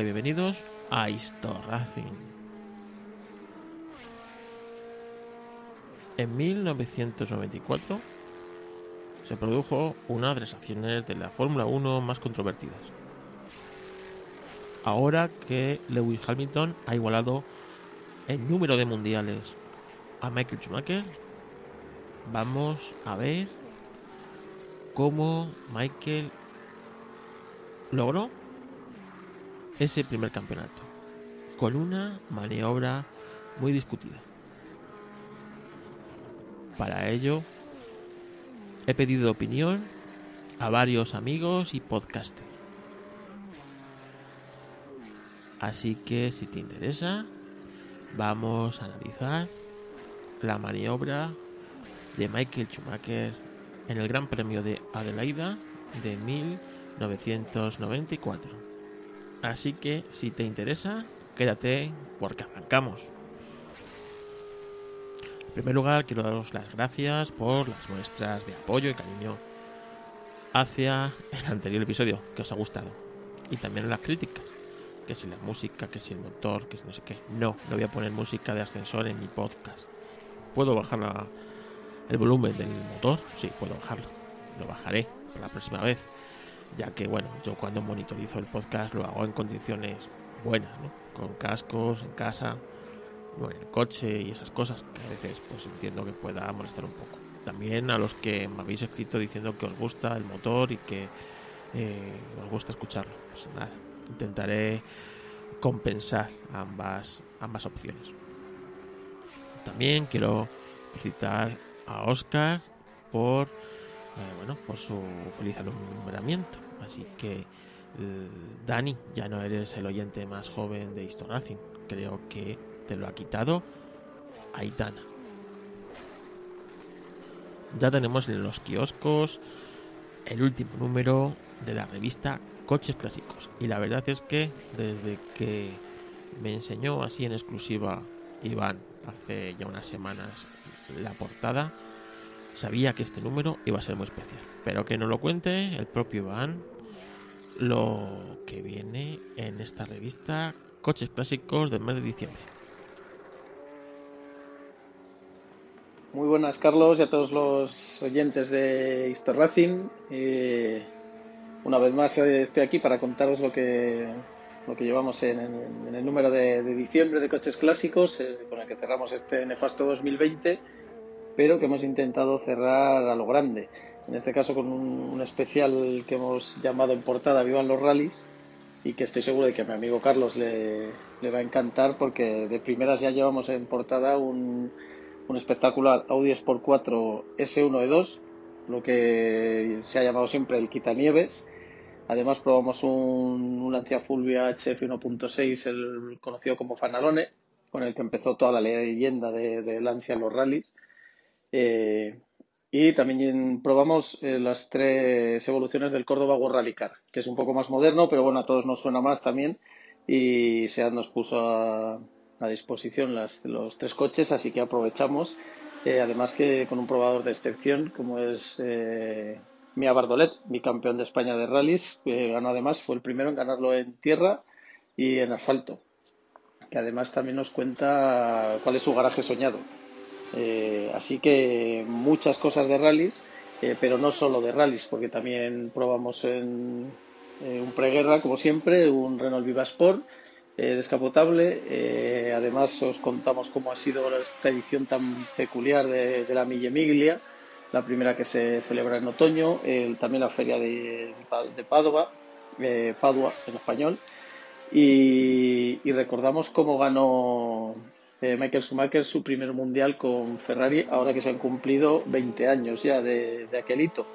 Y bienvenidos a Histor Racing. En 1994 se produjo una de las acciones de la Fórmula 1 más controvertidas. Ahora que Lewis Hamilton ha igualado el número de mundiales a Michael Schumacher, vamos a ver cómo Michael logró ese primer campeonato con una maniobra muy discutida. Para ello, he pedido opinión a varios amigos y podcasters. Así que si te interesa, vamos a analizar la maniobra de Michael Schumacher en el Gran Premio de Adelaida de 1994. Así que si te interesa, quédate porque arrancamos. En primer lugar, quiero daros las gracias por las muestras de apoyo y cariño hacia el anterior episodio que os ha gustado y también las críticas que si la música, que si el motor, que si no sé qué. No, no voy a poner música de ascensor en mi podcast. ¿Puedo bajar el volumen del motor? Sí, puedo bajarlo. Lo bajaré para la próxima vez. Ya que, bueno, yo cuando monitorizo el podcast lo hago en condiciones buenas, ¿no? Con cascos, en casa, en el coche y esas cosas. Que a veces, pues entiendo que pueda molestar un poco. También a los que me habéis escrito diciendo que os gusta el motor y que eh, os gusta escucharlo. Pues nada, intentaré compensar ambas, ambas opciones. También quiero citar a Oscar por, eh, bueno, por su feliz alumbramiento. Así que, Dani, ya no eres el oyente más joven de Histo Racing. Creo que te lo ha quitado Aitana. Ya tenemos en los kioscos el último número de la revista coches clásicos. Y la verdad es que desde que me enseñó así en exclusiva Iván hace ya unas semanas la portada, sabía que este número iba a ser muy especial. Pero que no lo cuente el propio Iván lo que viene en esta revista Coches Clásicos del mes de diciembre. Muy buenas Carlos y a todos los oyentes de Histor Racing. Una vez más eh, estoy aquí para contaros lo que, lo que llevamos en, el número de, diciembre de coches clásicos, eh, con el que cerramos este nefasto 2020, pero que hemos intentado cerrar a lo grande. En este caso con un, especial que hemos llamado en portada Vivan los Rallys y que estoy seguro de que a mi amigo Carlos le, va a encantar porque de primeras ya llevamos en portada un, un espectacular Audi Sport 4 S1E2 lo que se ha llamado siempre el quitanieves. Además probamos un, Lancia Fulvia HF 1.6, el conocido como Fanalone, con el que empezó toda la leyenda de, Lancia en los rallies. Eh, y también probamos eh, las tres evoluciones del Córdoba World Rally Car, que es un poco más moderno, pero bueno, a todos nos suena más también. Y SEAT nos puso a, disposición los tres coches, así que aprovechamos eh, además que con un probador de excepción como es eh, Mia Bardolet, campeón de España de rallies, que ganó además, fue el primero en ganarlo en tierra y en asfalto, que además también nos cuenta cuál es su garaje soñado. Eh, así que muchas cosas de rallies, eh, pero no solo de rallies, porque también probamos en un preguerra, como siempre, un Renault Viva Sport eh, descapotable. Eh, además, os contamos cómo ha sido esta edición tan peculiar de, la Mille Miglia, la primera que se celebra en otoño, también la feria de, Padua, eh, Padua en español. Y, recordamos cómo ganó Michael Schumacher su primer mundial con Ferrari, ahora que se han cumplido 20 años ya de, aquel hito.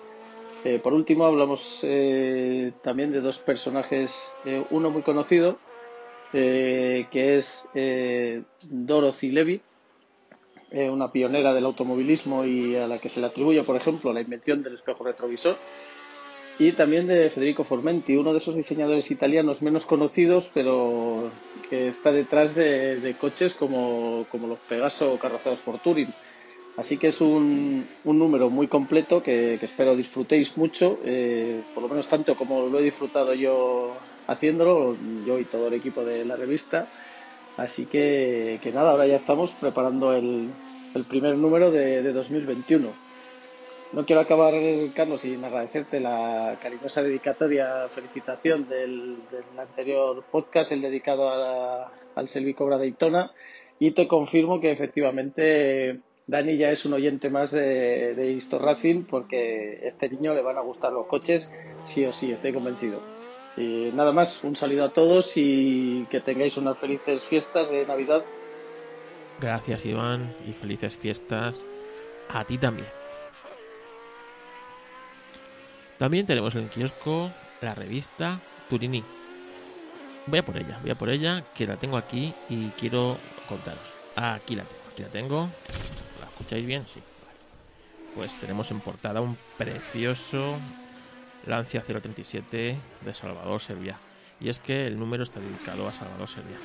por último, hablamos también de dos personajes, uno muy conocido, eh, que es eh, Dorothy Levy, eh, una pionera del automovilismo y a la que se le atribuye, por ejemplo, la invención del espejo retrovisor. Y también de Federico Formenti, uno de esos diseñadores italianos menos conocidos, pero que está detrás de, coches como, los Pegaso carrozados por Turing. Así que es un, número muy completo que, espero disfrutéis mucho, por lo menos tanto como lo he disfrutado yo haciéndolo, yo y todo el equipo de la revista. Así que, que nada, ahora ya estamos preparando el, el primer número de, de 2021. No quiero acabar, Carlos, sin agradecerte la cariñosa dedicatoria, felicitación del, anterior podcast, el dedicado a, al Selvi Cobra Daytona, y te confirmo que efectivamente Dani ya es un oyente más de, de porque a este niño le van a gustar los coches, sí o sí, estoy convencido. Y nada más, un saludo a todos y que tengáis unas felices fiestas de Navidad. Gracias, Iván, y felices fiestas a ti también. También tenemos en el kiosco la revista Turini. Voy a por ella, voy a por ella, que la tengo aquí y quiero contaros. Aquí la tengo, aquí la tengo. ¿La escucháis bien? Sí. Pues tenemos en portada un precioso Lancia 037 de Salvador Servia. Y es que el número está dedicado a Salvador Servia.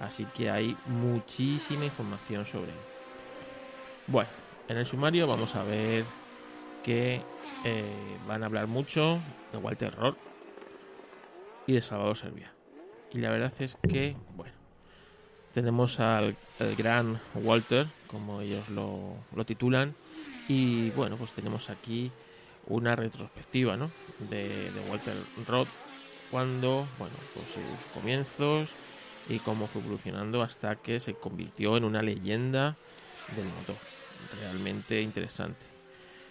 Así que hay muchísima información sobre él. Bueno, en el sumario vamos a ver que eh, van a hablar mucho de Walter Roll y de Salvador Servia. Y la verdad es que, bueno, tenemos al, gran Walter, como ellos lo, lo, titulan, y bueno, pues tenemos aquí una retrospectiva, ¿no? De, Walter Roth cuando, bueno, pues sus comienzos y cómo fue evolucionando hasta que se convirtió en una leyenda del motor. Realmente interesante.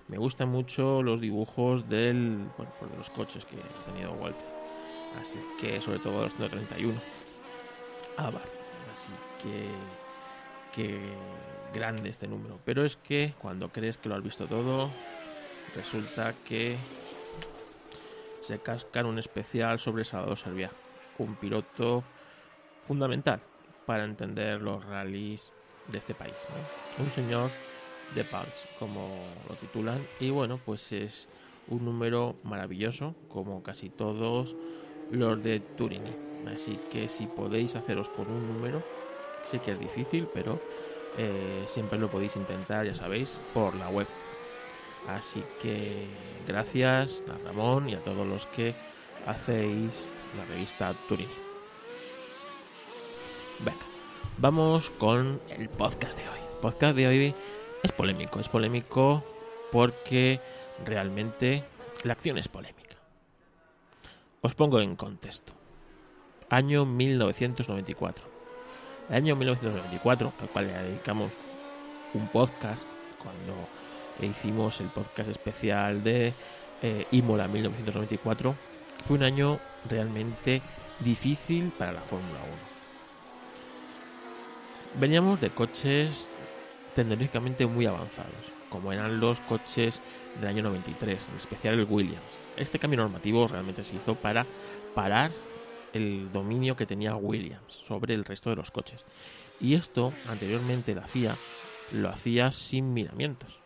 Me gustan mucho los dibujos del, bueno, pues de los coches que ha tenido Walter. Así que, sobre todo los 131. Abar. Así que, que grande este número. Pero es que cuando crees que lo has visto todo, resulta que se cascan un especial sobre Salvador Servia, un piloto fundamental para entender los rallies de este país. Un señor de Pals, como lo titulan, y bueno, pues es un número maravilloso, como casi todos los de Turini. Así que si podéis haceros con un número, sé que es difícil, pero eh, siempre lo podéis intentar, ya sabéis, por la web. Así que gracias a Ramón y a todos los que hacéis la revista Turini. Venga, vamos con el podcast de hoy. Podcast de hoy es polémico, es polémico porque realmente la acción es polémica. Os pongo en contexto. Año 1994. El año 1994, al cual le dedicamos un podcast cuando hicimos el podcast especial de eh, Imola 1994, fue un año realmente difícil para la Fórmula 1. Veníamos de coches tecnológicamente muy avanzados, como eran los coches del año 93, en especial el Williams. Este cambio normativo realmente se hizo para parar el dominio que tenía Williams sobre el resto de los coches. Y esto anteriormente la FIA lo hacía sin miramientos.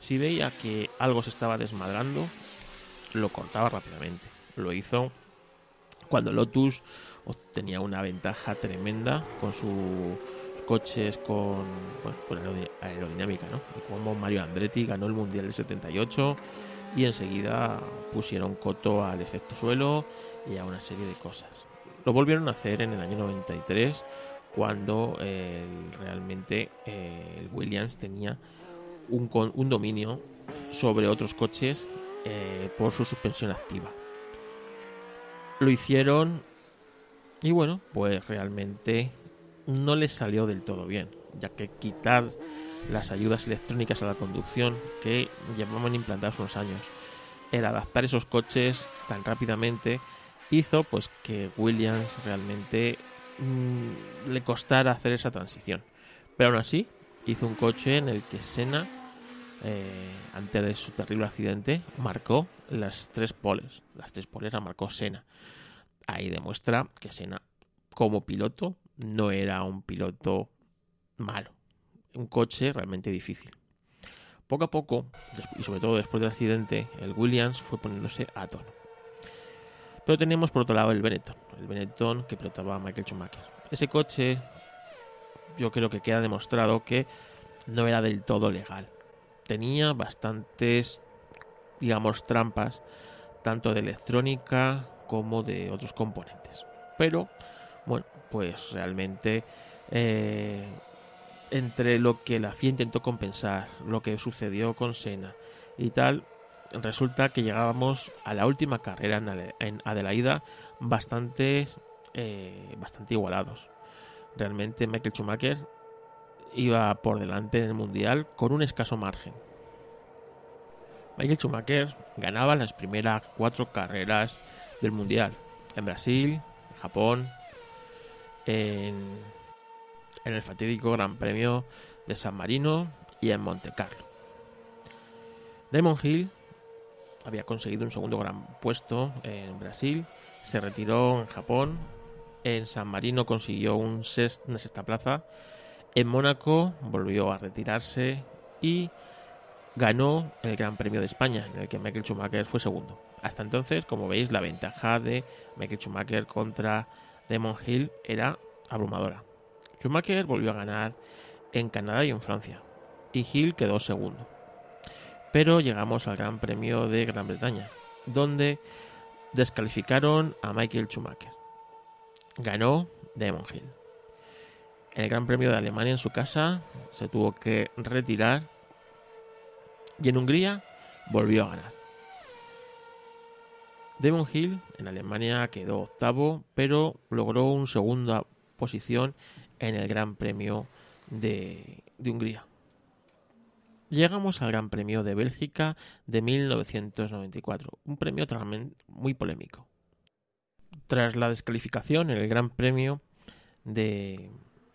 Si veía que algo se estaba desmadrando, lo cortaba rápidamente. Lo hizo cuando Lotus obtenía una ventaja tremenda con sus coches con, bueno, con aerodinámica, ¿no? Como Mario Andretti ganó el Mundial del 78 y enseguida pusieron coto al efecto suelo y a una serie de cosas. Lo volvieron a hacer en el año 93 cuando eh, realmente eh, el Williams tenía un, un, dominio sobre otros coches eh, por su suspensión activa. Lo hicieron y bueno, pues realmente no les salió del todo bien, ya que quitar las ayudas electrónicas a la conducción que llevaban implantados unos años, el adaptar esos coches tan rápidamente hizo pues que Williams realmente mmm, le costara hacer esa transición. Pero aún así hizo un coche en el que Senna, eh, antes de su terrible accidente, marcó las tres poles. Las tres poles las marcó Senna. Ahí demuestra que Senna, como piloto, no era un piloto malo. Un coche realmente difícil. Poco a poco, y sobre todo después del accidente, el Williams fue poniéndose a tono. Pero teníamos por otro lado el Benetton, el Benetton que pilotaba Michael Schumacher. Ese coche, yo creo que queda demostrado que no era del todo legal. Tenía bastantes, digamos, trampas, tanto de electrónica como de otros componentes. Pero, bueno, pues realmente eh, entre lo que la FIA intentó compensar, lo que sucedió con Sena y tal, resulta que llegábamos a la última carrera en Adelaida bastante, eh, bastante igualados. Realmente Michael Schumacher iba por delante en el Mundial con un escaso margen. Michael Schumacher ganaba las primeras cuatro carreras del Mundial. En Brasil, Japón, en, el fatídico Gran Premio de San Marino y en Monte Carlo. Damon Hill había conseguido un segundo gran puesto en Brasil, se retiró en Japón, en San Marino consiguió un una sexta plaza, en Mónaco volvió a retirarse y ganó el Gran Premio de España, en el que Michael Schumacher fue segundo. Hasta entonces, como veis, la ventaja de Michael Schumacher contra Damon Hill era abrumadora. Schumacher volvió a ganar en Canadá y en Francia, y Hill quedó segundo. Pero llegamos al Gran Premio de Gran Bretaña, donde descalificaron a Michael Schumacher. Ganó Damon Hill. El Gran Premio de Alemania en su casa se tuvo que retirar y en Hungría volvió a ganar. Damon Hill en Alemania quedó octavo, pero logró una segunda posición en el Gran Premio de, Hungría. Llegamos al Gran Premio de Bélgica de 1994, un premio muy polémico. Tras la descalificación en el Gran Premio de,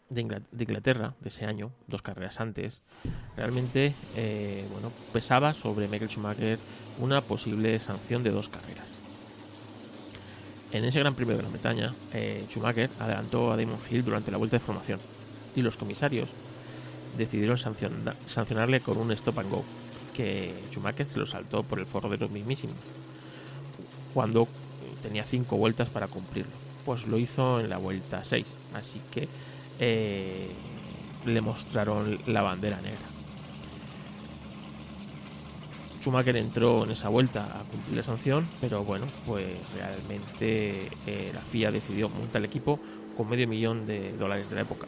de, Inglaterra de ese año, dos carreras antes, realmente eh, bueno, pesaba sobre Michael Schumacher una posible sanción de dos carreras. En ese Gran Premio de Gran Bretaña, eh, Schumacher adelantó a Damon Hill durante la vuelta de formación y los comisarios decidieron sancionarle con un stop and go, que Schumacher se lo saltó por el forro de los mismísimos, cuando tenía cinco vueltas para cumplirlo. Pues lo hizo en la vuelta 6, así que eh, le mostraron la bandera negra. Schumacher entró en esa vuelta a cumplir la sanción, pero bueno, pues realmente eh, la FIA decidió multar al equipo con medio millón de dólares de la época.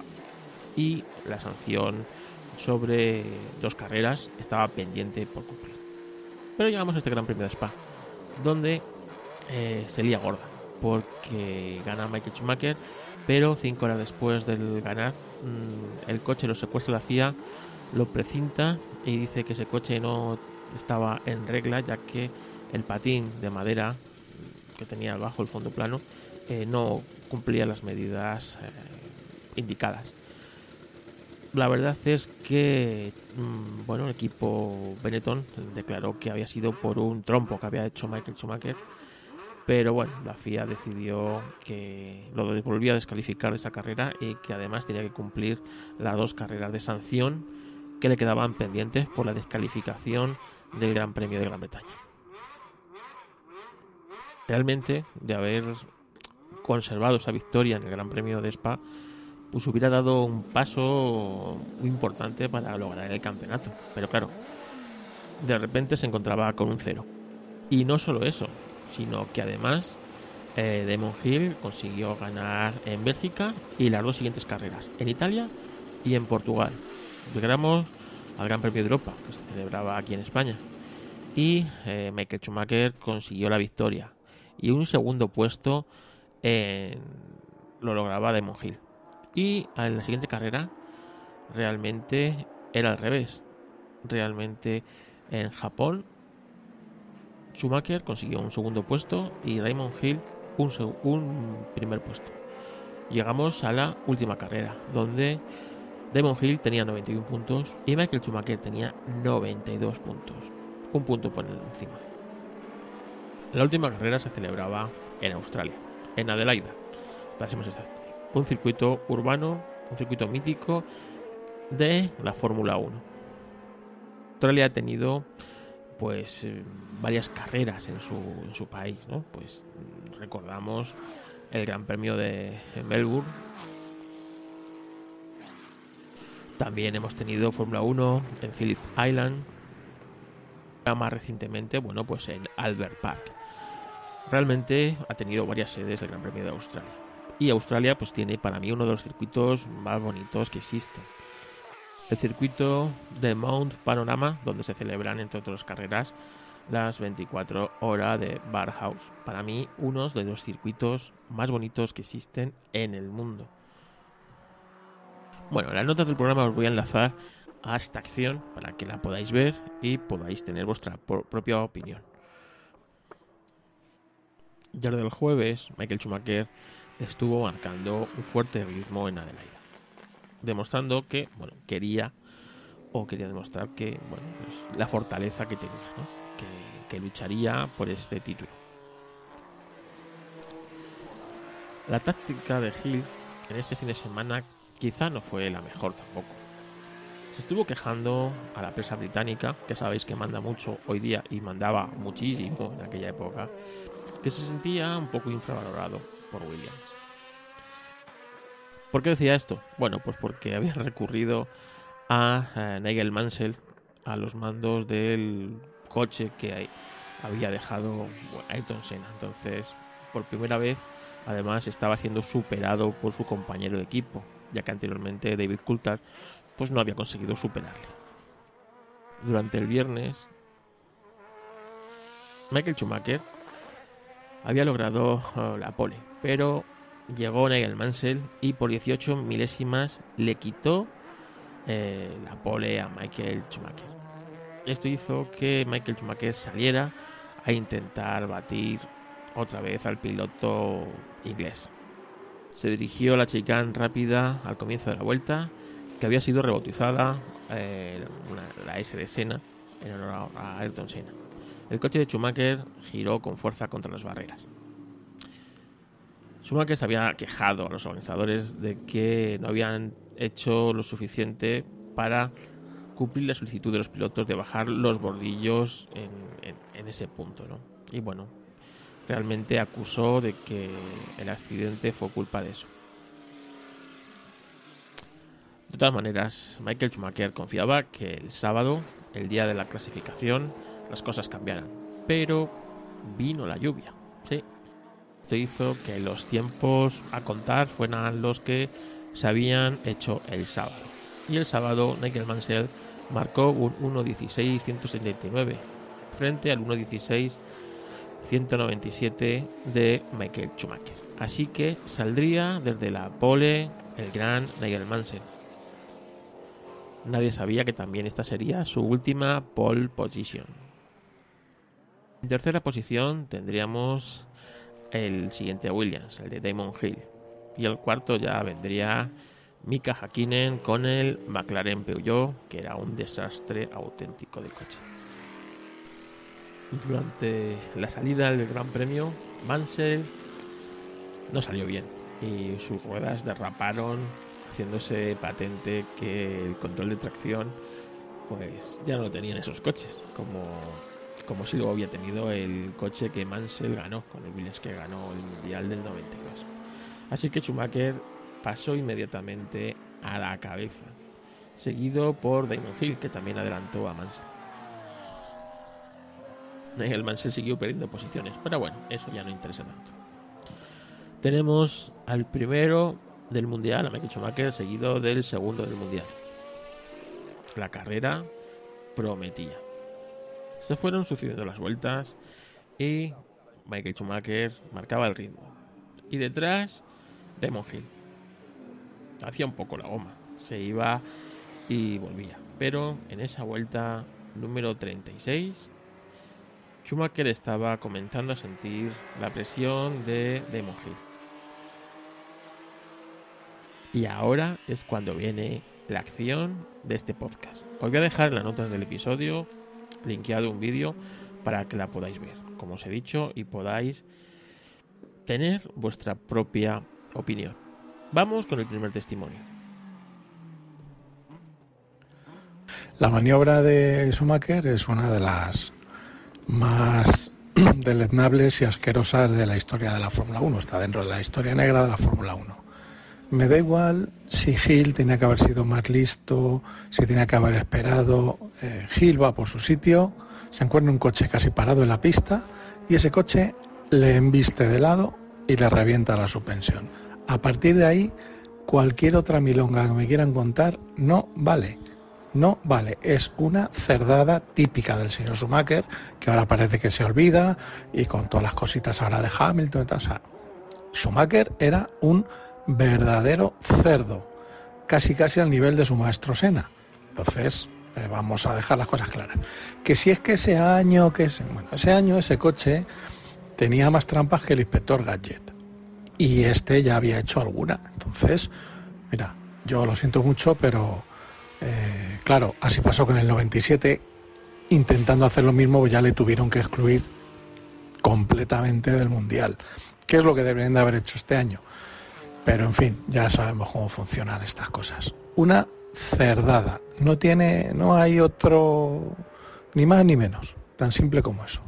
Y la sanción sobre dos carreras estaba pendiente por cumplir. Pero llegamos a este Gran Premio de Spa, donde eh, se lía gorda, porque gana Michael Schumacher pero cinco horas después del ganar, mm, el coche lo secuestra la CIA, lo precinta y dice que ese coche no estaba en regla, ya que el patín de madera que tenía bajo el fondo plano eh, no cumplía las medidas eh, indicadas. La verdad es que mm, bueno, el equipo Benetton declaró que había sido por un trompo que había hecho Michael Schumacher pero bueno, la FIA decidió que lo volvía a descalificar de esa carrera y que además tenía que cumplir las dos carreras de sanción que le quedaban pendientes por la descalificación del Gran Premio de Gran Bretaña. Realmente, de haber conservado esa victoria en el Gran Premio de Spa, pues hubiera dado un paso muy importante para lograr el campeonato. Pero claro, de repente se encontraba con un cero. Y no solo eso, sino que además eh, Damon Hill consiguió ganar en Bélgica y las dos siguientes carreras, en Italia y en Portugal. Llegamos al Gran Premio de Europa, que se celebraba aquí en España. Y eh, Michael Schumacher consiguió la victoria. Y un segundo puesto lo lograba Damon Hill. Y en la siguiente carrera realmente era al revés. Realmente en Japón Schumacher consiguió un segundo puesto y Raymond Hill un primer puesto. Llegamos a la última carrera, donde Damon Hill tenía 91 puntos y Michael Schumacher tenía 92 puntos, un punto por encima. La última carrera se celebraba en Australia, en Adelaida, para ser más exactos. Un circuito urbano, un circuito mítico de la Fórmula 1. Australia ha tenido pues eh, varias carreras en su, en su país, ¿no? Pues recordamos el Gran Premio de Melbourne. También hemos tenido Fórmula 1 en Phillip Island. Más recientemente, bueno, pues en Albert Park. Realmente ha tenido varias sedes el Gran Premio de Australia. Y Australia pues tiene para mí uno de los circuitos más bonitos que existen. El circuito de Mount Panorama, donde se celebran entre otras carreras las 24 horas de Bar House. Para mí uno de los circuitos más bonitos que existen en el mundo. Bueno, en las notas del programa os voy a enlazar a esta acción para que la podáis ver y podáis tener vuestra propia opinión. Desde el jueves, Michael Schumacher estuvo marcando un fuerte ritmo en Adelaida, demostrando que bueno, quería o quería demostrar que bueno, pues, la fortaleza que tenía, que, que lucharía por este título. La táctica de Hill en este fin de semana quizá no fue la mejor tampoco. Se estuvo quejando a la prensa británica, que sabéis que manda mucho hoy día y mandaba muchísimo en aquella época, que se sentía un poco infravalorado por William. ¿Por qué decía esto? Bueno, pues porque habían recurrido a eh, Nigel Mansell a los mandos del coche que había dejado Ayrton Senna. Entonces, por primera vez, además estaba siendo superado por su compañero de equipo, ya que anteriormente David Coulthard pues no había conseguido superarle. Durante el viernes, Michael Schumacher había logrado eh, la pole, pero llegó Nigel Mansell y por 18 milésimas le quitó eh, la pole a Michael Schumacher. Esto hizo que Michael Schumacher saliera a intentar batir otra vez al piloto inglés. Se dirigió a la chicane rápida al comienzo de la vuelta, que había sido rebautizada eh, la S de Senna en honor a Ayrton Senna. El coche de Schumacher giró con fuerza contra las barreras. Schumacher se había quejado a los organizadores de que no habían hecho lo suficiente para cumplir la solicitud de los pilotos de bajar los bordillos en, ese punto. Y bueno, realmente acusó de que el accidente fue culpa de eso. De todas maneras, Michael Schumacher confiaba que el sábado, el día de la clasificación, las cosas cambiaran. Pero vino la lluvia. Sí. Esto hizo que los tiempos a contar fueran los que se habían hecho el sábado. Y el sábado Nigel Mansell marcó un 1.16.179 frente al 1.16.197 de Michael Schumacher. Así que saldría desde la pole el gran Nigel Mansell. Nadie sabía que también esta sería su última pole position. En tercera posición tendríamos el siguiente Williams, el de Damon Hill. Y el cuarto ya vendría Mika Hakkinen con el McLaren Peugeot, que era un desastre auténtico de coche. Durante la salida del Gran Premio, Mansell no salió bien y sus ruedas derraparon, haciéndose patente que el control de tracción pues ya no lo tenían esos coches, como como si lo había tenido el coche que Mansell ganó, con el Williams que ganó el Mundial del 92. Así que Schumacher pasó inmediatamente a la cabeza, seguido por Damon Hill, que también adelantó a Mansell. El Mansell siguió perdiendo posiciones, pero bueno, eso ya no interesa tanto. Tenemos al primero del Mundial, a Michael Schumacher, seguido del segundo del Mundial. La carrera prometía. Se fueron sucediendo las vueltas y Michael Schumacher marcaba el ritmo. Y detrás, Damon Hill. Hacía un poco la goma. Se iba y volvía. Pero en esa vuelta número 36, Schumacher estaba comenzando a sentir la presión de Damon Hill. Y ahora es cuando viene la acción de este podcast. Os voy a dejar en las notas del episodio linkeado un vídeo para que la podáis ver, como os he dicho, y podáis tener vuestra propia opinión. Vamos con el primer testimonio. La maniobra de Schumacher es una de las más deleznables y asquerosas de la historia de la Fórmula 1. Está dentro de la historia negra de la Fórmula 1. Me da igual si Gil tenía que haber sido más listo, si tenía que haber esperado. Eh, Gil va por su sitio, se encuentra un coche casi parado en la pista y ese coche le embiste de lado y le revienta la suspensión. A partir de ahí, cualquier otra milonga que me quieran contar no vale. No vale, es una cerdada típica del señor Schumacher, que ahora parece que se olvida, y con todas las cositas ahora de Hamilton y tal. Schumacher era un verdadero cerdo, casi casi al nivel de su maestro Sena. Entonces, eh, vamos a dejar las cosas claras. Que si es que ese año, que ese, bueno, ese año ese coche tenía más trampas que el inspector Gadget. Y este ya había hecho alguna. Entonces, mira, yo lo siento mucho, pero eh, claro, así pasó con el 97, intentando hacer lo mismo, ya le tuvieron que excluir completamente del Mundial. ¿Qué es lo que deberían de haber hecho este año? Pero en fin, ya sabemos cómo funcionan estas cosas. Una cerdada. No tiene, no hay otro, ni más ni menos. Tan simple como eso.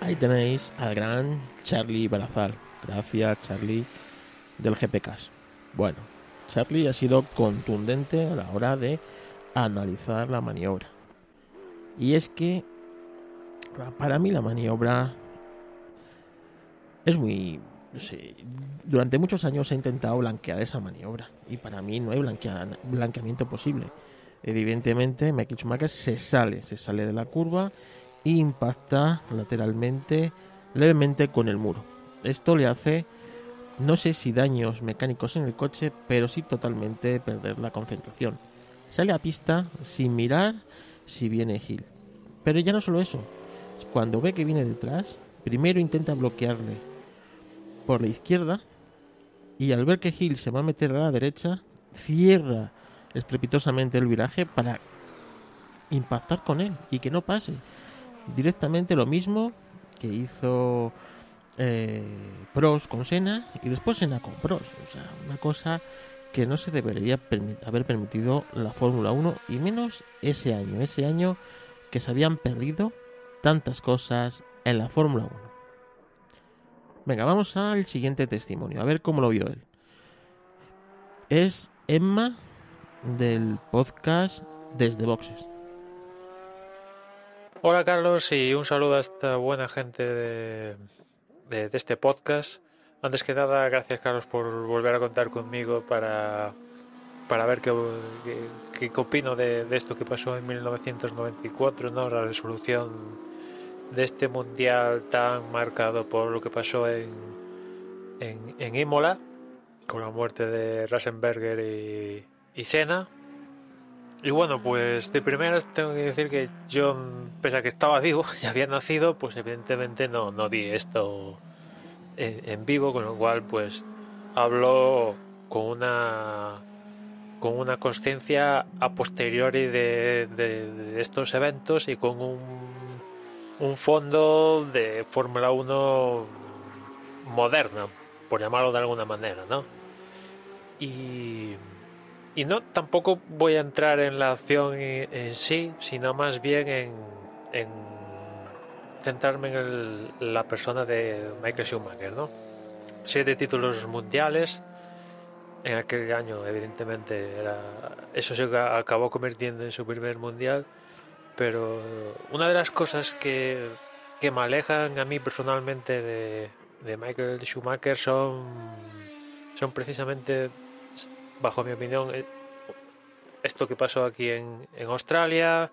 Ahí tenéis al gran Charlie Barazal. Gracias, Charlie, del GPK. Bueno, Charlie ha sido contundente a la hora de analizar la maniobra. Y es que para mí la maniobra es muy... durante muchos años he intentado blanquear esa maniobra y para mí no hay blanqueamiento posible. Evidentemente, Michael se sale, se sale de la curva e impacta lateralmente, levemente con el muro. Esto le hace no sé si daños mecánicos en el coche, pero sí totalmente perder la concentración. Sale a pista sin mirar si viene Hill. Pero ya no solo eso. Cuando ve que viene detrás, primero intenta bloquearle por la izquierda y al ver que Hill se va a meter a la derecha, cierra estrepitosamente el viraje para impactar con él y que no pase. Directamente lo mismo que hizo eh, Pros con Sena y después Sena con Pros. O sea, una cosa que no se debería haber permitido la Fórmula 1 y menos ese año, ese año que se habían perdido tantas cosas en la Fórmula 1. Venga, vamos al siguiente testimonio, a ver cómo lo vio él. Es Emma del podcast Desde Boxes. Hola Carlos y un saludo a esta buena gente de, de, este podcast. Antes que nada, gracias Carlos por volver a contar conmigo para, para ver qué, qué, opino de, de, esto que pasó en 1994, ¿no? la resolución de este mundial tan marcado por lo que pasó en, en, en Imola, con la muerte de Rasenberger y, y Senna. Y bueno, pues de primeras tengo que decir que yo, pese a que estaba vivo, ya había nacido, pues evidentemente no, no vi esto en, vivo, con lo cual pues hablo con una con una conciencia a posteriori de, de, de, estos eventos y con un, un fondo de Fórmula 1 moderna, por llamarlo de alguna manera, ¿no? Y y no, tampoco voy a entrar en la acción en sí, sino más bien en, en centrarme en el, la persona de Michael Schumacher, ¿no? Siete títulos mundiales. En aquel año, evidentemente, era, eso se acabó convirtiendo en su primer mundial. Pero una de las cosas que, que me alejan a mí personalmente de, de Michael Schumacher son, son precisamente bajo mi opinión, eh, esto que pasó aquí en, en Australia,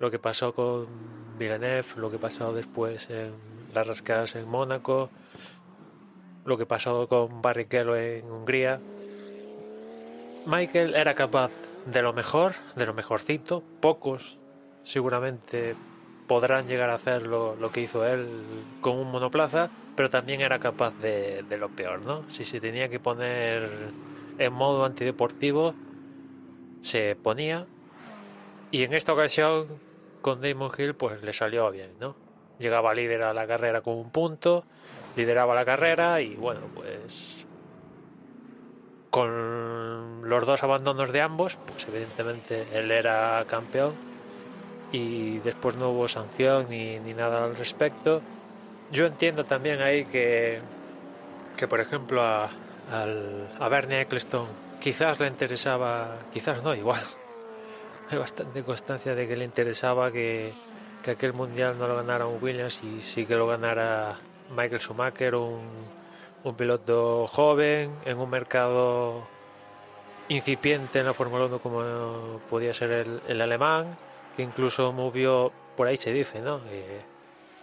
lo que pasó con Villeneuve, lo que pasó después en las rascadas en Mónaco, lo que pasó con Barrichello en Hungría. Michael era capaz de lo mejor, de lo mejorcito, pocos seguramente podrán llegar a hacer lo, lo que hizo él con un monoplaza, pero también era capaz de, de lo peor, ¿no? Si se tenía que poner en modo antideportivo se ponía y en esta ocasión con Damon Hill pues le salió bien, ¿no? Llegaba líder a la carrera con un punto, lideraba la carrera y bueno, pues con los dos abandonos de ambos, pues evidentemente él era campeón y después no hubo sanción ni, ni nada al respecto. Yo entiendo también ahí que, que por ejemplo a, al, a Bernie Eccleston quizás le interesaba, quizás no, igual. Hay bastante constancia de que le interesaba que, que que aquel mundial no lo ganara un Williams y sí que lo ganara Michael Schumacher, un, piloto joven en un mercado incipiente en la Fórmula 1 como podía ser el, alemán, que incluso movió, por ahí se dice, ¿no?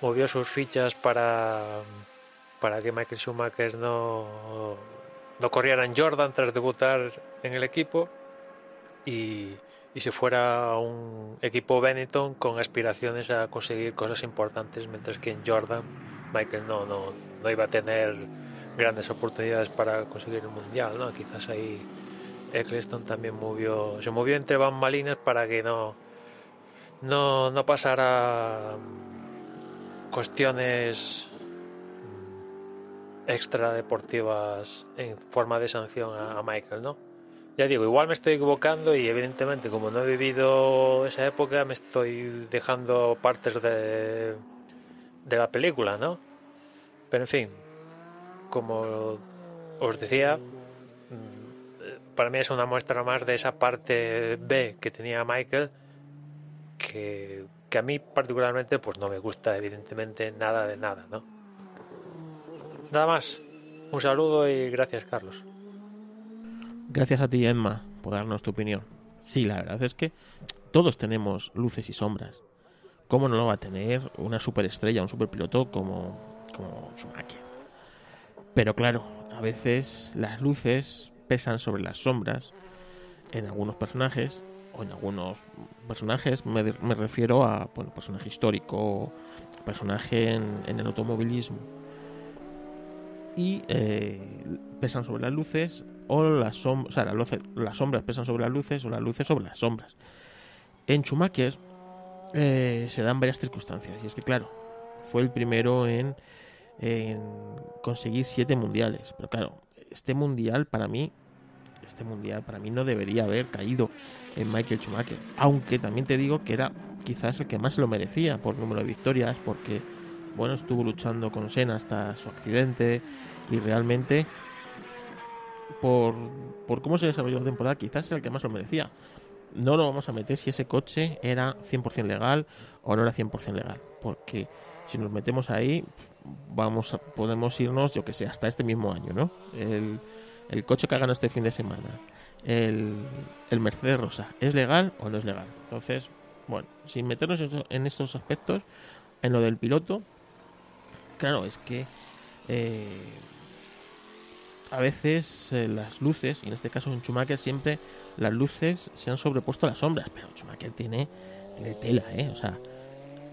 Movió sus fichas para, para que Michael Schumacher no, no corriera en Jordan tras debutar en el equipo y, y si fuera un equipo Benetton con aspiraciones a conseguir cosas importantes, mientras que en Jordan Michael no, no, no iba a tener grandes oportunidades para conseguir el mundial, ¿no? Quizás ahí Eccleston también movió, se movió entre bambalinas para que no, no, no pasara cuestiones extra deportivas en forma de sanción a, a Michael, ¿no? Ya digo, igual me estoy equivocando y evidentemente como no he vivido esa época me estoy dejando partes de, de la película, ¿no? Pero en fin, como os decía, para mí es una muestra más de esa parte B que tenía Michael que, que, a mí particularmente pues no me gusta evidentemente nada de nada, ¿no? Nada más. Un saludo y gracias Carlos. Gracias a ti Emma por darnos tu opinión. Sí, la verdad es que todos tenemos luces y sombras. ¿Cómo no lo va a tener una superestrella, un superpiloto como, como Schumacher? Pero claro, a veces las luces pesan sobre las sombras en algunos personajes o en algunos personajes me, me refiero a bueno, personaje histórico personaje en, en el automovilismo y eh, pesan sobre las luces o las, som o sea, las, sombras pesan sobre las luces o las luces sobre las sombras en Schumacher eh, se dan varias circunstancias y es que claro fue el primero en, en conseguir siete mundiales pero claro este mundial para mí, este mundial para mí no debería haber caído en Michael Schumacher. Aunque también te digo que era quizás el que más lo merecía por número de victorias, porque bueno, estuvo luchando con Senna hasta su accidente y realmente por, por cómo se desarrolló la temporada, quizás es el que más lo merecía. No lo vamos a meter si ese coche era 100% legal o no era 100% legal, porque si nos metemos ahí, vamos a, podemos irnos, yo que sé, hasta este mismo año, ¿no? El, el coche que ha ganado este fin de semana, el, el, Mercedes Rosa, ¿es legal o no es legal? Entonces, bueno, sin meternos en estos aspectos, en lo del piloto, claro, es que eh, a veces eh, las luces, y en este caso en Schumacher siempre las luces se han sobrepuesto a las sombras, pero Schumacher tiene, tiene tela, ¿eh? O sea,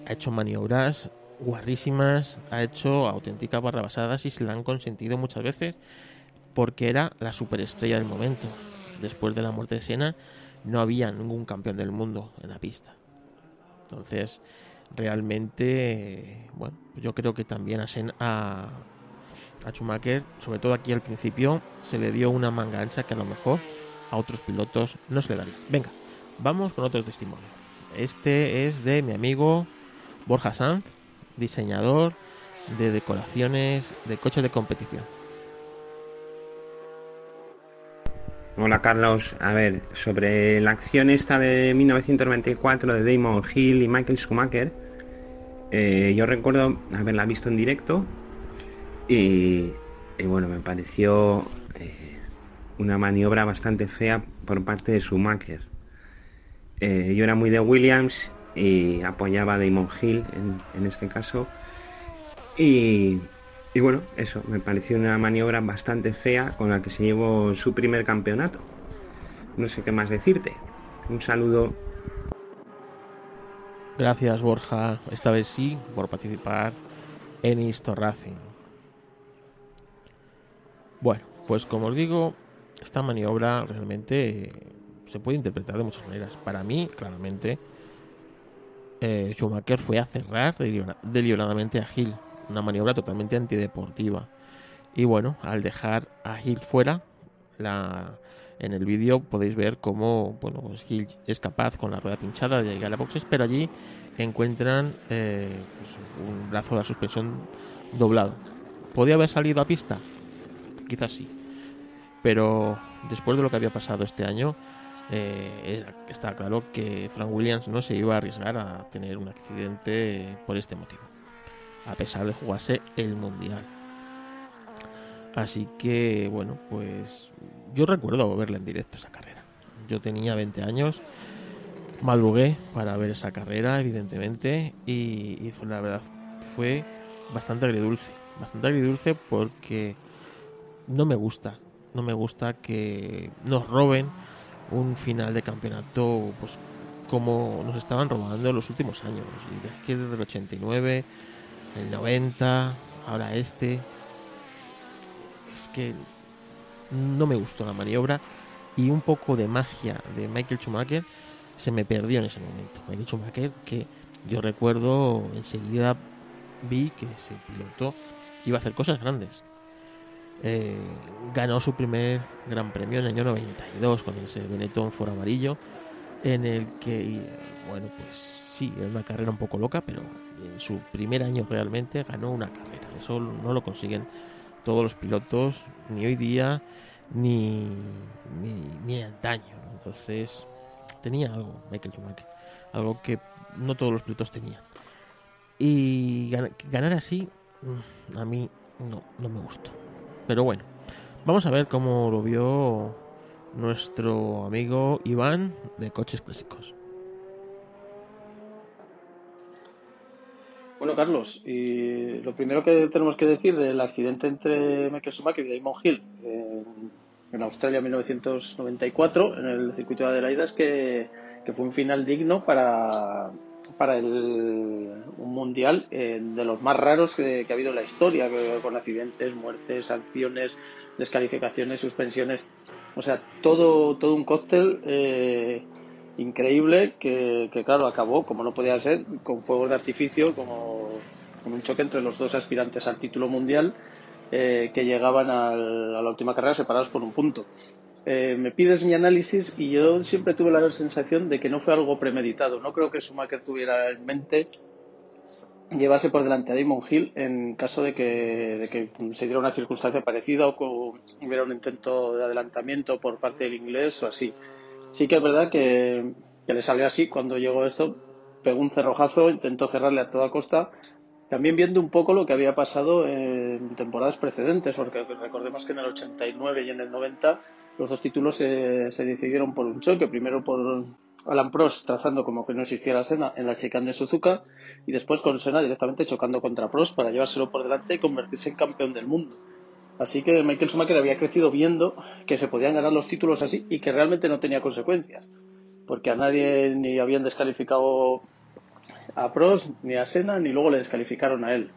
ha hecho maniobras guarrísimas, ha hecho auténticas barrabasadas y se la han consentido muchas veces porque era la superestrella del momento. Después de la muerte de Senna no había ningún campeón del mundo en la pista. Entonces, realmente, bueno, yo creo que también a, a Schumacher, sobre todo aquí al principio, se le dio una manga ancha que a lo mejor a otros pilotos no se le daría. Venga, vamos con otro testimonio. Este es de mi amigo Borja Sanz, diseñador de decoraciones de coches de competición. Hola Carlos, a ver, sobre la acción esta de 1994 de Damon Hill y Michael Schumacher, eh, yo recuerdo haberla visto en directo y, bueno, me pareció eh, una maniobra bastante fea por parte de Schumacher. Eh, yo era muy de Williams y apoyaba a Damon Hill en, este caso. Y, bueno, eso, me pareció una maniobra bastante fea con la que se llevó su primer campeonato. No sé qué más decirte. Un saludo. Gracias Borja, esta vez sí, por participar en Easter Racing. Bueno, pues como os digo, esta maniobra realmente se puede interpretar de muchas maneras. Para mí, claramente, eh, Schumacher fue a cerrar deliberadamente a Hill, una maniobra totalmente antideportiva. Y bueno, al dejar a Hill fuera, la, en el vídeo podéis ver cómo bueno, pues es capaz con la rueda pinchada de llegar a boxes, pero allí encuentran eh, pues un brazo de la suspensión doblado. ¿Podía haber salido a pista? Quizás sí. Pero después de lo que había pasado este año, eh, está claro que Frank Williams no se iba a arriesgar a tener un accidente por este motivo, a pesar de jugarse el Mundial. Así que, bueno, pues yo recuerdo verle en directo esa carrera. Yo tenía 20 años, madrugué para ver esa carrera, evidentemente, y, y la verdad fue bastante agridulce. Bastante agridulce porque no me gusta, no me gusta que nos roben un final de campeonato pues como nos estaban robando en los últimos años. Es que desde el 89, el 90, ahora este. Que no me gustó la maniobra y un poco de magia de Michael Schumacher se me perdió en ese momento. Michael Schumacher que yo recuerdo enseguida vi que ese piloto iba a hacer cosas grandes. Eh, ganó su primer gran premio en el año 92 con ese Benetton for amarillo en el que bueno pues sí era una carrera un poco loca pero en su primer año realmente ganó una carrera eso no lo consiguen todos los pilotos ni hoy día ni ni, ni antaño entonces tenía algo Michael Schumacher algo que no todos los pilotos tenían. Y ganar así mm, a mí no no me gustó. Pero bueno, vamos a ver cómo lo vio nuestro amigo Iván de Coches Clásicos. Bueno, Carlos, y lo primero que tenemos que decir del accidente entre Michael Schumacher y Damon Hill en, Australia en 1994, en el circuito de Adelaida, es que, fue un final digno para, para el, un mundial eh, de los más raros que, ha habido en la historia, con accidentes, muertes, sanciones, descalificaciones, suspensiones. O sea, todo, todo un cóctel eh, increíble que, claro, acabó, como no podía ser, con fuegos de artificio, como con un choque entre los dos aspirantes al título mundial eh, que llegaban a la última carrera separados por un punto. Eh, me pides mi análisis y yo siempre tuve la sensación de que no fue algo premeditado. No creo que Schumacher tuviera en mente llevarse por delante a Damon Hill en caso de que, se diera una circunstancia parecida o que hubiera un intento de adelantamiento por parte del inglés o así. Sí que es verdad que, le salió así cuando llegó esto, pegó un cerrojazo, intentó cerrarle a toda costa, también viendo un poco lo que había pasado en temporadas precedentes, porque recordemos que en el 89 y en el 90 los dos títulos se, decidieron por un choque, primero por Alan Prost trazando como que no existiera Senna en la chicane de Suzuka y después con Senna directamente chocando contra Prost para llevárselo por delante y convertirse en campeón del mundo. Así que Michael Schumacher había crecido viendo que se podían ganar los títulos así y que realmente no tenía consecuencias, porque a nadie ni habían descalificado a Prost ni a Senna ni luego le descalificaron a él.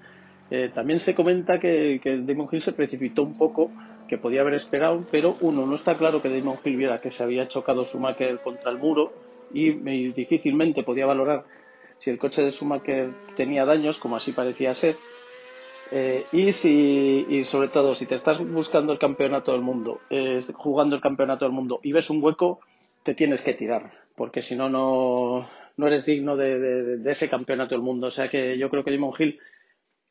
Eh, también se comenta que, Damon Hill se precipitó un poco que podía haber esperado, pero uno, no está claro que Damon Hill viera que se había chocado Schumacher contra el muro y difícilmente podía valorar si el coche de Schumacher tenía daños, como así parecía ser. Eh, y, si, y sobre todo, si te estás buscando el campeonato del mundo, eh, jugando el campeonato del mundo y ves un hueco, te tienes que tirar, porque si no, no, eres digno de, ese campeonato del mundo. O sea que yo creo que Damon Hill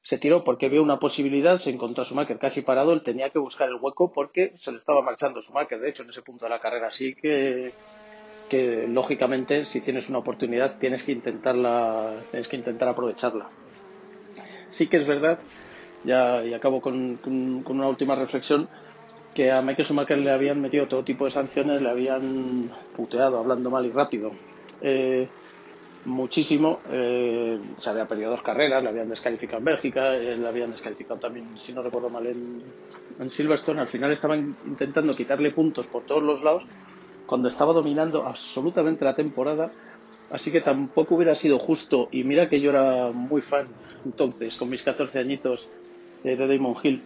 se tiró porque vio una posibilidad, se encontró a Schumacher casi parado, él tenía que buscar el hueco porque se le estaba marchando Schumacher, de hecho, en ese punto de la carrera. Así que, que lógicamente, si tienes una oportunidad, tienes que intentarla, tienes que intentar aprovecharla. Sí que es verdad, ya y acabo con, con, una última reflexión, que a Michael Schumacher le habían metido todo tipo de sanciones, le habían puteado, hablando mal y rápido. Eh, muchísimo. Eh, se había perdido dos carreras, le habían descalificado en Bélgica, eh, le habían descalificado también, si no recuerdo mal, en, en Silverstone. Al final estaban intentando quitarle puntos por todos los lados cuando estaba dominando absolutamente la temporada. Así que tampoco hubiera sido justo. Y mira que yo era muy fan entonces, con mis 14 añitos de Damon Hill.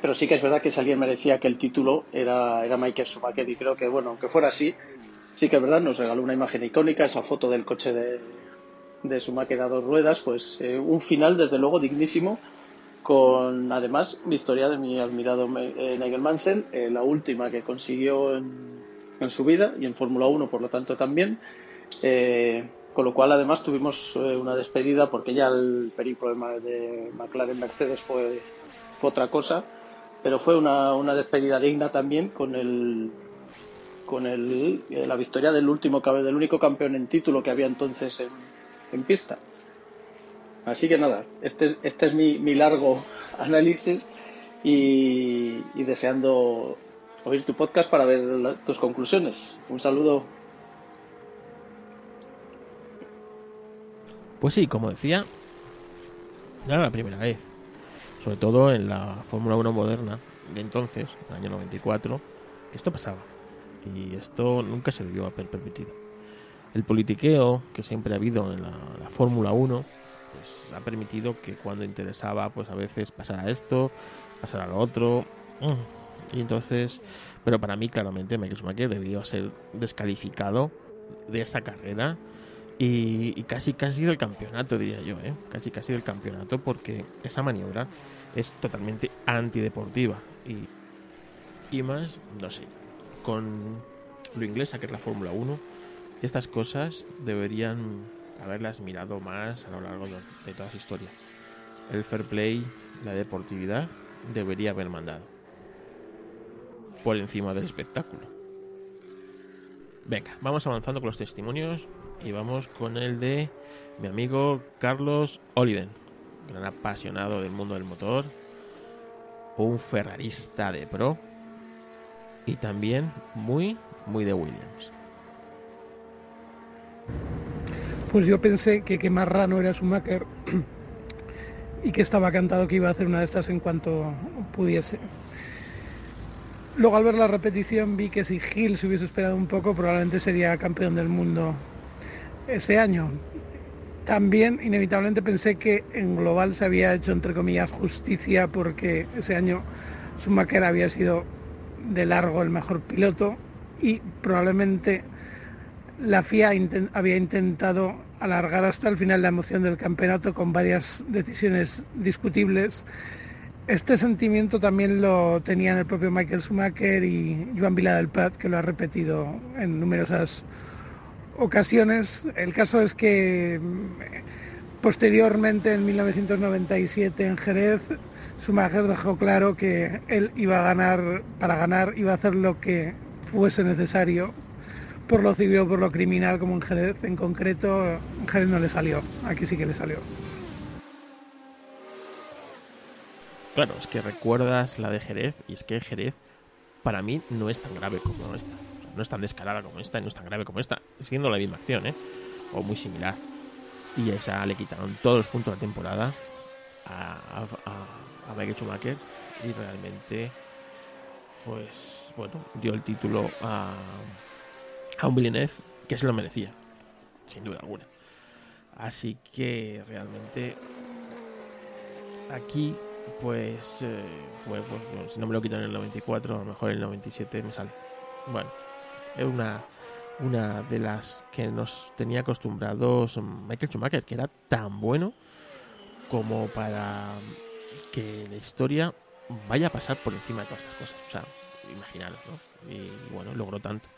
Pero sí que es verdad que si alguien merecía que el título era, era Michael Schumacher. Y creo que, bueno, aunque fuera así, sí que es verdad, nos regaló una imagen icónica, esa foto del coche de, de máquina a dos ruedas, pues eh, un final desde luego dignísimo, con además victoria de mi admirado eh, Nigel Mansell, eh, la última que consiguió en, en, su vida y en Fórmula 1 por lo tanto también. Con lo cual además tuvimos una despedida porque ya el periplo de McLaren Mercedes fue, fue otra cosa, pero fue una, una despedida digna también con el con el, eh, la victoria del último del único campeón en título que había entonces en, pista. Así que nada, este, este es mi, mi largo análisis y, deseando oír tu podcast para ver tus conclusiones. Un saludo. Pues sí, como decía, era la primera vez. Sobre todo en la Fórmula 1 moderna de entonces, en el año 94, que esto pasaba. Y esto nunca se debió haber permitido. El politiqueo que siempre ha habido en la, la Fórmula 1 pues, ha permitido que cuando interesaba, pues a veces pasara esto, pasara lo otro. Mm. Y entonces, pero para mí claramente Michael Schumacher debió ser descalificado de esa carrera y, casi casi del campeonato diría yo, ¿eh? casi casi del campeonato porque esa maniobra es totalmente antideportiva y, y más, no sé, con lo inglesa que es la Fórmula 1, estas cosas deberían haberlas mirado más a lo largo de toda su historia. El fair play, la deportividad, debería haber mandado. Por encima del espectáculo. Venga, vamos avanzando con los testimonios y vamos con el de mi amigo Carlos Oliden, gran apasionado del mundo del motor, un ferrarista de pro y también muy, muy de Williams. Pues yo pensé que que más rano era Schumacher y que estaba cantado que iba a hacer una de estas en cuanto pudiese. Luego al ver la repetición vi que si Gil se hubiese esperado un poco probablemente sería campeón del mundo ese año. También inevitablemente pensé que en global se había hecho entre comillas justicia porque ese año Schumacher había sido de largo el mejor piloto y probablemente la FIA había intentado alargar hasta el final la emoción del campeonato con varias decisiones discutibles. Este sentimiento también lo tenían el propio Michael Schumacher y Joan Vila del Prat, que lo ha repetido en numerosas ocasiones. El caso es que mm, posteriormente, en 1997, en Jerez, Schumacher dejó claro que él iba a ganar, para ganar, iba a hacer lo que fuese necesario por lo civil o por lo criminal como en Jerez. En concreto, en Jerez no le salió, aquí sí que le salió. Claro, es que recuerdas la de Jerez y es que Jerez para mí no es tan grave como esta. No es tan descarada como esta no es tan grave como esta, siendo la misma acción, ¿eh? O muy similar. Y a esa le quitaron todos los puntos de la temporada a, a, a Michael Schumacher y realmente, pues, bueno, dio el título a, a un Villeneuve que se lo merecía, sin duda alguna. Así que realmente aquí pues eh, fue, pues, si no me lo quitan en el 94, a lo mejor en el 97 me sale. Bueno, es una, una de las que nos tenía acostumbrados Michael Schumacher, que era tan bueno como para que la historia vaya a pasar por encima de todas estas cosas. O sea, imaginaros, ¿no? Y bueno, logró tanto.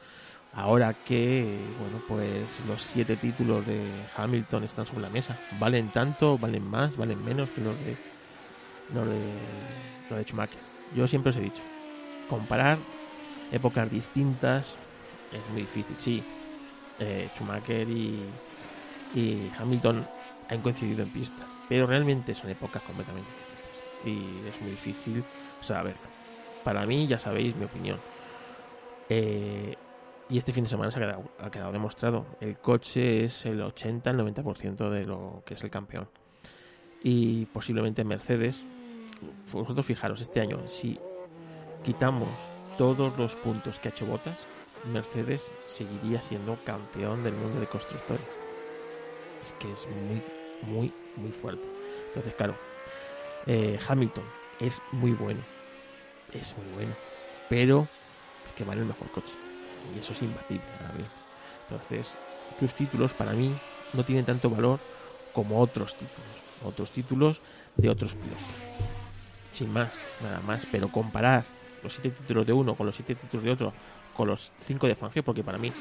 Ahora que, bueno, pues los siete títulos de Hamilton están sobre la mesa. ¿Valen tanto? ¿Valen más? ¿Valen menos que los de, los de, los de Schumacher? Yo siempre os he dicho, comparar épocas distintas es muy difícil. Sí, eh, Schumacher y, Hamilton han coincidido en pista, pero realmente son épocas completamente distintas. Y es muy difícil saberlo. Para mí, ya sabéis mi opinión. Eh, y este fin de semana se ha quedado, demostrado. El coche es el 80, el 90% de lo que es el campeón. Y posiblemente Mercedes, vosotros fijaros, este año, si quitamos todos los puntos que ha hecho Botas, Mercedes seguiría siendo campeón del mundo de constructores. Es que es muy, muy, muy fuerte. Entonces, claro, eh, Hamilton es muy bueno. Es muy bueno. Pero es que vale el mejor coche y eso es imbatible Entonces, tus títulos para mí no tienen tanto valor como otros títulos, otros títulos de otros pilotos. Sin más, nada más, pero comparar los siete títulos de uno con los siete títulos de otro, con los cinco de Fangio, porque para mí,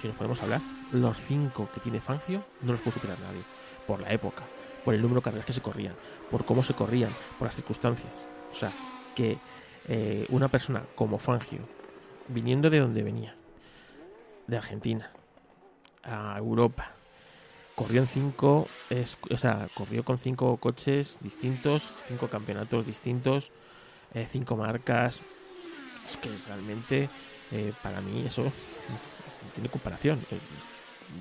si nos podemos hablar, los cinco que tiene Fangio no los puede superar nadie, por la época, por el número de carreras que se corrían, por cómo se corrían, por las circunstancias. O sea, que eh, una persona como Fangio viniendo de donde venía de Argentina a Europa. Corrió en cinco, es, o sea, corrió con cinco coches distintos, cinco campeonatos distintos, eh, marcas. Es que realmente eh, para mí eso no tiene comparación. Eh,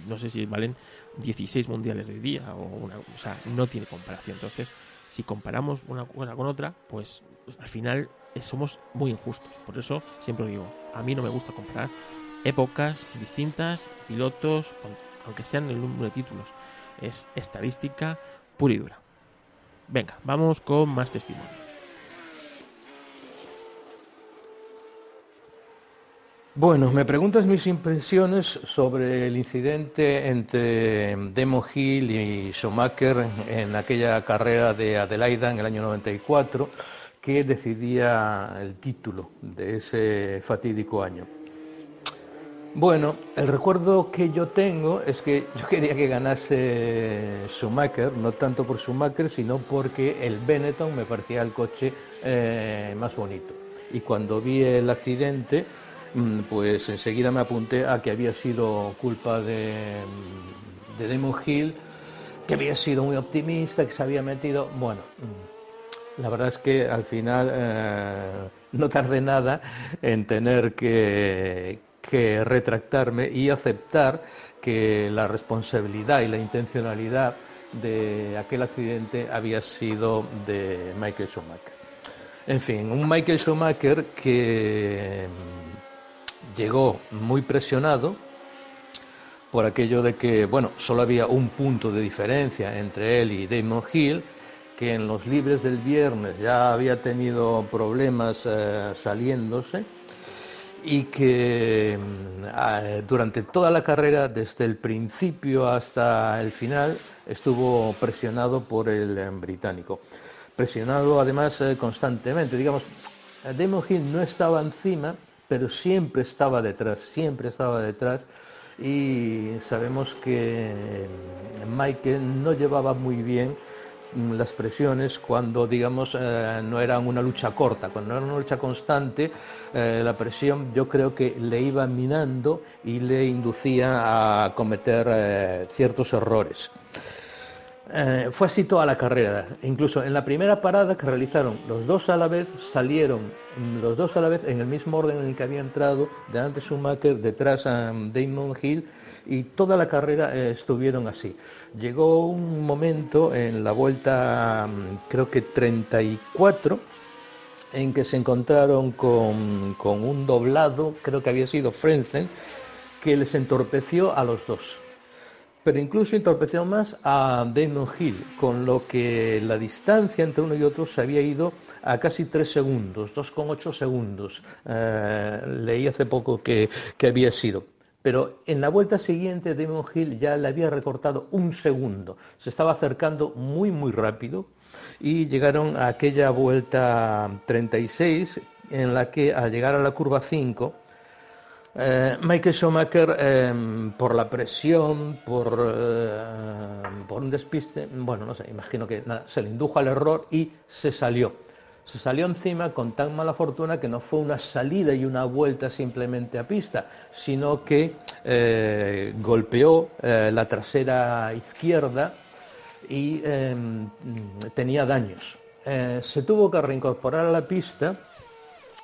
no sé si valen 16 mundiales de día o una, o sea, no tiene comparación. Entonces, si comparamos una cosa con otra, pues al final somos muy injustos. Por eso siempre digo, a mí no me gusta comparar épocas distintas, pilotos, aunque sean el número de títulos. Es estadística pura y dura. Venga, vamos con más testimonio. Bueno, me preguntas mis impresiones sobre el incidente entre Demo Hill y Schumacher en aquella carrera de Adelaida en el año 94 que decidía el título de ese fatídico año. Bueno, el recuerdo que yo tengo es que yo quería que ganase Schumacher, no tanto por Schumacher, sino porque el Benetton me parecía el coche eh, más bonito. Y cuando vi el accidente, pues enseguida me apunté a que había sido culpa de, de Damon Hill, que había sido muy optimista, que se había metido. Bueno, mm, la verdad es que al final eh, no tardé nada en tener que que retractarme y aceptar que la responsabilidad y la intencionalidad de aquel accidente había sido de Michael Schumacher. En fin, un Michael Schumacher que mm, llegó muy presionado por aquello de que, bueno, solo había un punto de diferencia entre él y Damon Hill, que en los libres del viernes ya había tenido problemas eh, saliéndose y que mm, durante toda la carrera, desde el principio hasta el final, estuvo presionado por el eh, británico. Presionado además eh, constantemente. Digamos, Damon Hill no estaba encima, pero siempre estaba detrás, siempre estaba detrás. Y sabemos que Michael no llevaba muy bien Mm, las presiones cuando, digamos, eh, no era una lucha corta, cuando era una lucha constante, eh, la presión yo creo que le iba minando y le inducía a cometer eh, ciertos errores. Fue así toda la carrera. Incluso en la primera parada que realizaron los dos a la vez, salieron los dos a la vez en el mismo orden en el que había entrado, delante Schumacher, detrás a Damon Hill y toda la carrera eh, estuvieron así. Llegó un momento en la vuelta, mm, creo que 34, en que se encontraron con, un doblado, creo que había sido Frenzen, que les entorpeció a los dos. Pero incluso entorpeció más a Damon Hill, con lo que la distancia entre uno y otro se había ido a casi tres segundos, 2,8 segundos. Eh, leí hace poco que había sido pero en la vuelta siguiente Damon Hill ya le había recortado un segundo, se estaba acercando muy muy rápido y llegaron a aquella vuelta 36 en la que al llegar a la curva 5 eh, Michael Schumacher em, por la presión, por, eh, por un despiste, bueno, no sé, imagino que se le indujo al error y se salió se salió encima con tan mala fortuna que no fue una salida y una vuelta simplemente a pista, sino que eh, golpeó la trasera izquierda y em, tenía daños. Se tuvo que reincorporar a la pista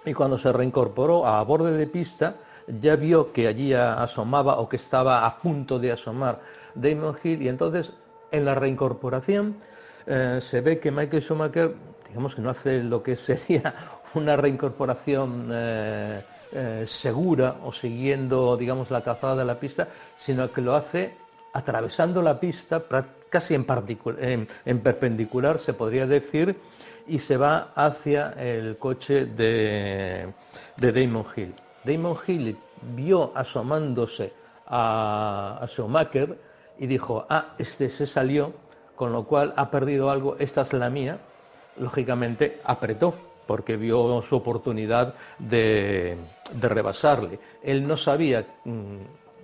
y cuando se reincorporó a borde de pista ya vio que allí asomaba o que estaba a punto de asomar Damon Hill y entonces en la reincorporación se ve que Michael Schumacher digamos que no hace lo que sería una reincorporación eh, eh, segura o siguiendo, digamos, la trazada de la pista, sino que lo hace atravesando la pista casi en, en, perpendicular, se podría decir, y se va hacia el coche de Damon Hill. Damon Hill vio asomándose a, a Schumacher y dijo, ah, este se salió, con lo cual ha perdido algo, esta es la mía, lógicamente apretó porque vio su oportunidad de, rebasarle. Él no sabía, mm,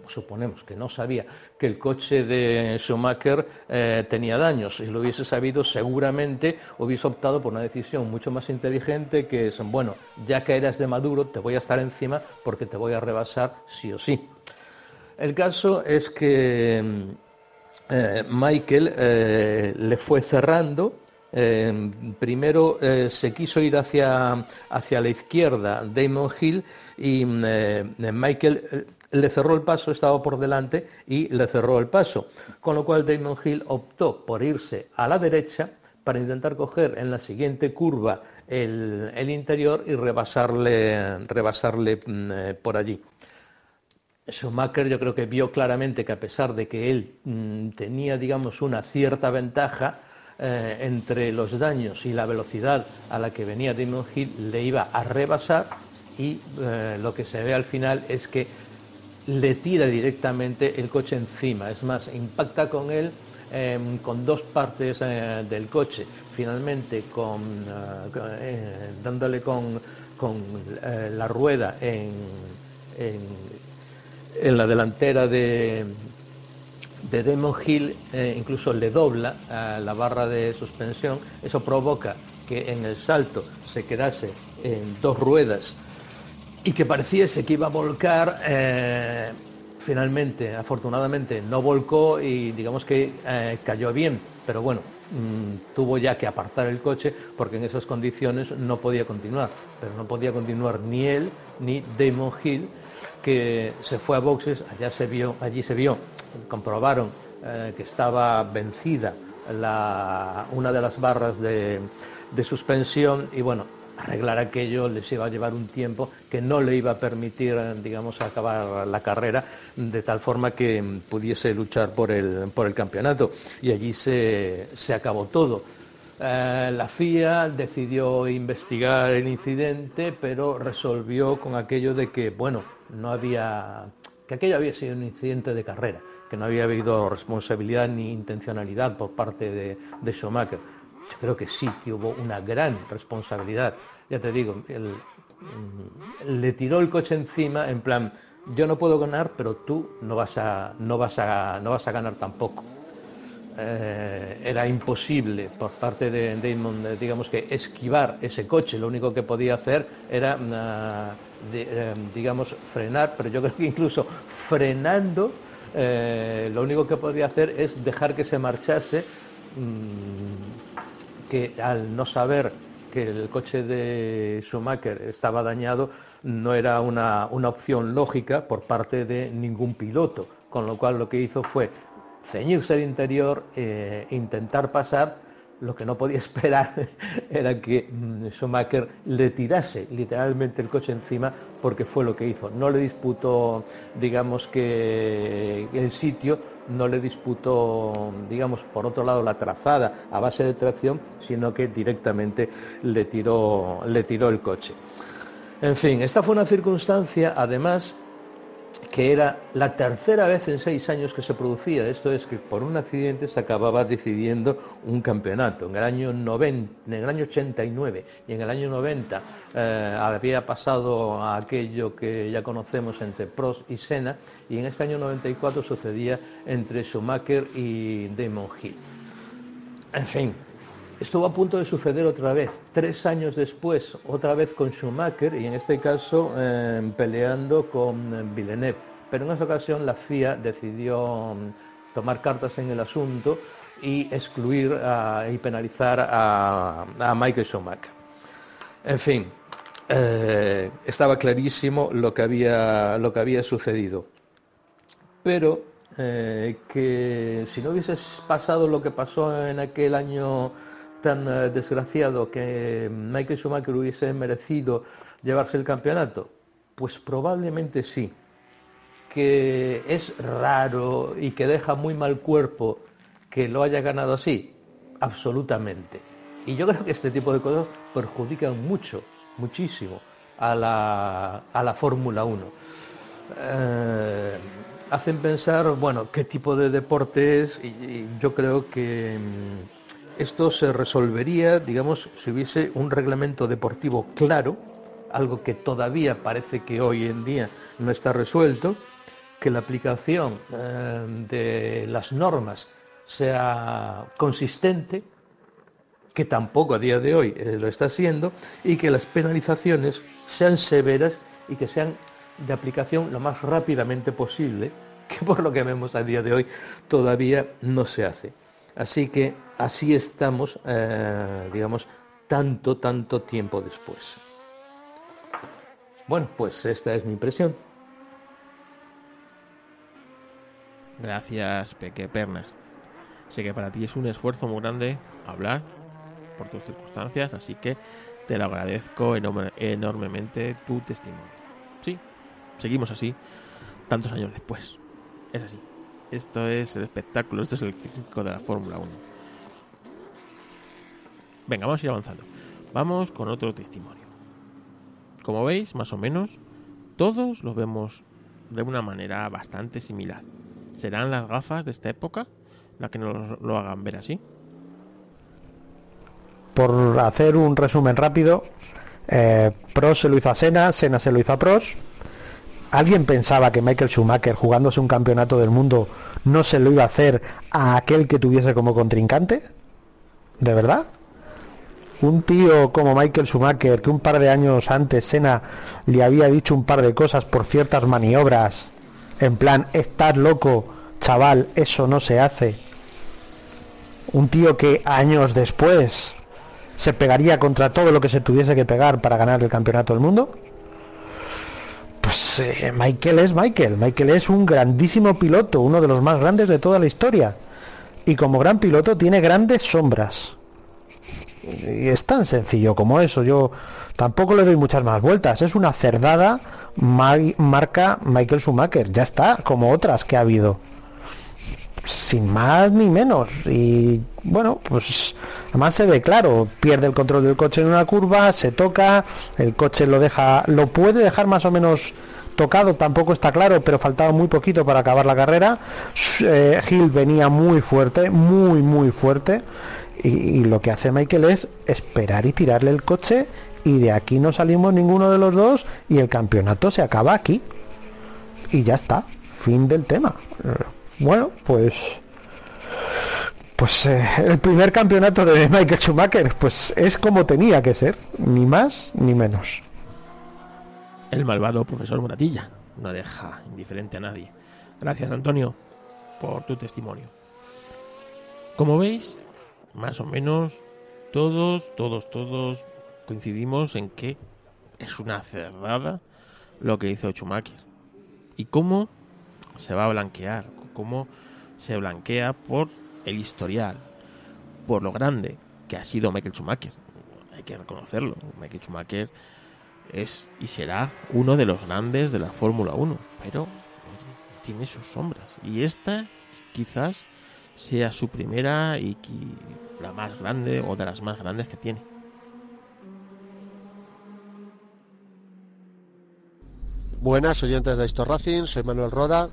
suponemos que no sabía, que el coche de Schumacher eh, tenía daños. Si lo hubiese sabido, seguramente hubiese optado por una decisión mucho más inteligente que es, bueno, ya que eres de Maduro, te voy a estar encima porque te voy a rebasar sí o sí. El caso es que eh, Michael eh, le fue cerrando. Primero se quiso ir hacia, hacia la izquierda Damon Hill y Michael le cerró el paso, estaba por delante y le cerró el paso. Con lo cual Damon Hill optó por irse a la derecha para intentar coger en la siguiente curva el, interior y rebasarle, rebasarle mm, por allí. Schumacher yo creo que vio claramente que a pesar de que él mm, tenía, digamos, una cierta ventaja eh, entre los daños y la velocidad a la que venía Damon Hill, le iba a rebasar y eh, lo que se ve al final es que le tira directamente el coche encima. Es más, impacta con él em, con dos partes eh, del coche. Finalmente, con, dándole con, la rueda en en la delantera de, de Demon Hill eh, incluso le dobla la barra de suspensión. Eso provoca que en el salto se quedase en dos ruedas y que pareciese que iba a volcar. Eh, finalmente, afortunadamente, no volcó y digamos que eh, cayó bien, pero bueno, mm, tuvo ya que apartar el coche porque en esas condiciones no podía continuar. Pero no podía continuar ni él ni Damon Hill que se fue a boxes, allá se vio, allí se vio, comprobaron eh, que estaba vencida una de las barras de, suspensión y bueno, arreglar aquello les iba a llevar un tiempo que no le iba a permitir, digamos, acabar la carrera de tal forma que pudiese luchar por el, por el campeonato. Y allí se, acabó todo. Eh, la FIA decidió investigar el incidente, pero resolvió con aquello de que, bueno, no había, que aquello había sido un incidente de carrera, que no había habido responsabilidad ni intencionalidad por parte de, de Schumacher. Yo creo que sí, que hubo una gran responsabilidad. Ya te digo, mm, le tiró el coche encima en plan, yo no puedo ganar, pero tú no vas a, no vas a, no vas a ganar tampoco. Eh, era imposible por parte de Damon, eh, digamos que esquivar ese coche. Lo único que podía hacer era mm, eh, digamos, frenar, pero yo creo que incluso frenando, lo único que podría hacer es dejar que se marchase, mm, que al no saber que el coche de Schumacher estaba dañado, no era una, opción lógica por parte de ningún piloto, con lo cual lo que hizo fue ceñirse al interior, e intentar pasar lo que no podía esperar era que mm, Schumacher le tirase literalmente el coche encima porque fue lo que hizo. No le disputó, digamos que el sitio, no le disputó, digamos, por otro lado la trazada a base de tracción, sino que directamente le tiró, le tiró el coche. En fin, esta fue una circunstancia, además, que era la tercera vez en seis años que se producía. Esto es que por un accidente se acababa decidiendo un campeonato. En el año, 90, en el año 89 y en el año 90 eh, había pasado aquello que ya conocemos entre Prost y Senna y en este año 94 sucedía entre Schumacher y Damon Hill. En fin, estuvo a punto de suceder otra vez, tres años después, otra vez con Schumacher y en este caso eh, peleando con Villeneuve. Pero en esa ocasión la FIA decidió mm, tomar cartas en el asunto y excluir y penalizar a, Michael Schumacher. En fin, eh, estaba clarísimo lo que había, lo que había sucedido. Pero eh, que si no hubiese pasado lo que pasó en aquel año tan eh, desgraciado que Michael Schumacher hubiese merecido llevarse el campeonato? Pues probablemente sí. Que es raro y que deja muy mal cuerpo que lo haya ganado así, absolutamente. Y yo creo que este tipo de cosas perjudican mucho, muchísimo a la, a la Fórmula 1. Eh, hacen pensar, bueno, qué tipo de deporte es y yo creo que mm, esto se resolvería, digamos, si hubiese un reglamento deportivo claro, algo que todavía parece que hoy en día no está resuelto, que la aplicación eh, de las normas sea consistente, que tampoco a día de hoy eh, lo está siendo, y que las penalizaciones sean severas y que sean de aplicación lo más rápidamente posible que por lo que vemos a día de hoy todavía no se hace. Así que así estamos, eh, digamos, tanto, tanto tiempo después. Bueno, pues esta es mi impresión. Gracias, Peque Pernas. Sé que para ti es un esfuerzo muy grande hablar por tus circunstancias, así que te lo agradezco enormemente tu testimonio. Sí, seguimos así tantos años después. Es así. Esto es el espectáculo, esto es el ciclo de la Fórmula 1. Venga, vamos a ir avanzando. Vamos con otro testimonio. Como veis, más o menos, todos lo vemos de una manera bastante similar. ¿Serán las gafas de esta época las que nos lo hagan ver así? Por hacer un resumen rápido, eh, Prost se lo hizo a Senna, Senna se lo hizo a Prost. ¿Alguien pensaba que Michael Schumacher, jugándose un campeonato del mundo, no se lo iba a hacer a aquel que tuviese como contrincante? ¿De verdad? Un tío como Michael Schumacher, que un par de años antes Senna le había dicho un par de cosas por ciertas maniobras, en plan, estás loco, chaval, eso no se hace. Un tío que años después se pegaría contra todo lo que se tuviese que pegar para ganar el campeonato del mundo. Pues eh, Michael es Michael. Michael es un grandísimo piloto, uno de los más grandes de toda la historia. Y como gran piloto tiene grandes sombras. Y es tan sencillo como eso. Yo tampoco le doy muchas más vueltas. Es una cerdada marca Michael Schumacher. Ya está, como otras que ha habido. Sin más ni menos. Y bueno, pues además se ve claro. Pierde el control del coche en una curva, se toca, el coche lo deja, lo puede dejar más o menos tocado, tampoco está claro, pero faltaba muy poquito para acabar la carrera. Eh, Hill venía muy fuerte, muy, muy fuerte. y, lo que hace Michael es esperar y tirarle el coche y de aquí no salimos ninguno de los dos y el campeonato se acaba aquí. Y ya está, fin del tema. Bueno, pues pues eh, el primer campeonato de Michael Schumacher pues es como tenía que ser, ni más ni menos. El malvado profesor Moratilla no deja indiferente a nadie. Gracias Antonio por tu testimonio. Como veis, más o menos todos, todos, todos coincidimos en que es una cerrada lo que hizo Schumacher. Y cómo se va a blanquear, cómo se blanquea por el historial, por lo grande que ha sido Michael Schumacher. Hay que reconocerlo. Michael Schumacher es y será uno de los grandes de la Fórmula 1, pero tiene sus sombras. Y esta quizás sea su primera y la más grande o de las más grandes que tiene. Buenas oyentes de Esto Racing, soy Manuel Roda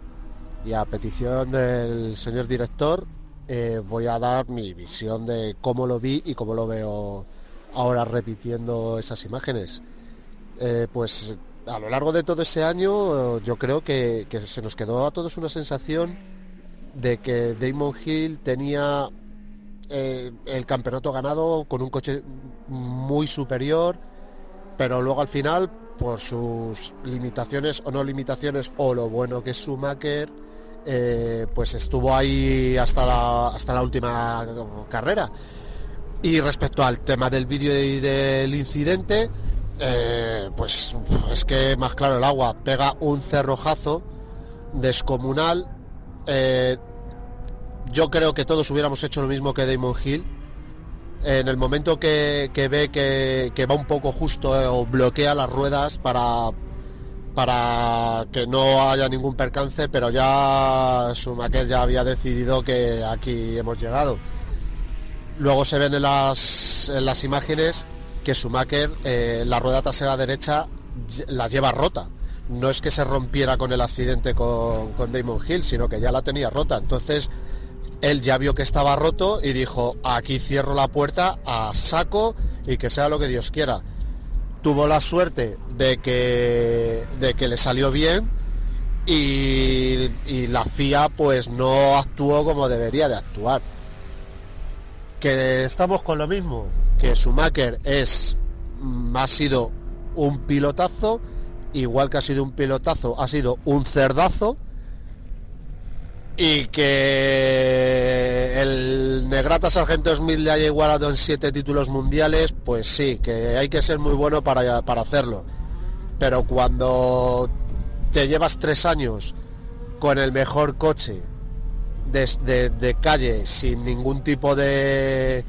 y a petición del señor director eh, voy a dar mi visión de cómo lo vi y cómo lo veo ahora repitiendo esas imágenes. Eh, pues a lo largo de todo ese año yo creo que, se nos quedó a todos una sensación de que Damon Hill tenía eh, el campeonato ganado con un coche muy superior, pero luego al final por sus limitaciones o no limitaciones o lo bueno que es Schumacher, eh, pues estuvo ahí hasta la, hasta la última carrera. Y respecto al tema del vídeo y del incidente, eh, pues es que más claro el agua, pega un cerrojazo descomunal. Eh, yo creo que todos hubiéramos hecho lo mismo que Damon Hill en el momento que, ve que, va un poco justo o bloquea las ruedas para, para que no haya ningún percance, pero ya Schumacher ya había decidido que aquí hemos llegado. Luego se ven en las, en las imágenes que Schumacher eh, la rueda trasera derecha la lleva rota. No es que se rompiera con el accidente con, con Damon Hill, sino que ya la tenía rota. Entonces él ya vio que estaba roto y dijo, aquí cierro la puerta a saco y que sea lo que Dios quiera. Tuvo la suerte de que, de que le salió bien y, la FIA pues no actuó como debería de actuar. Que estamos con lo mismo, que Schumacher es, mm, ha sido un pilotazo, igual que ha sido un pilotazo, ha sido un cerdazo y que el Negrata Sargento Smith le haya igualado en siete títulos mundiales, pues sí, que hay que ser muy bueno para, para hacerlo. Pero cuando te llevas tres años con el mejor coche de, de calle, sin ningún tipo de,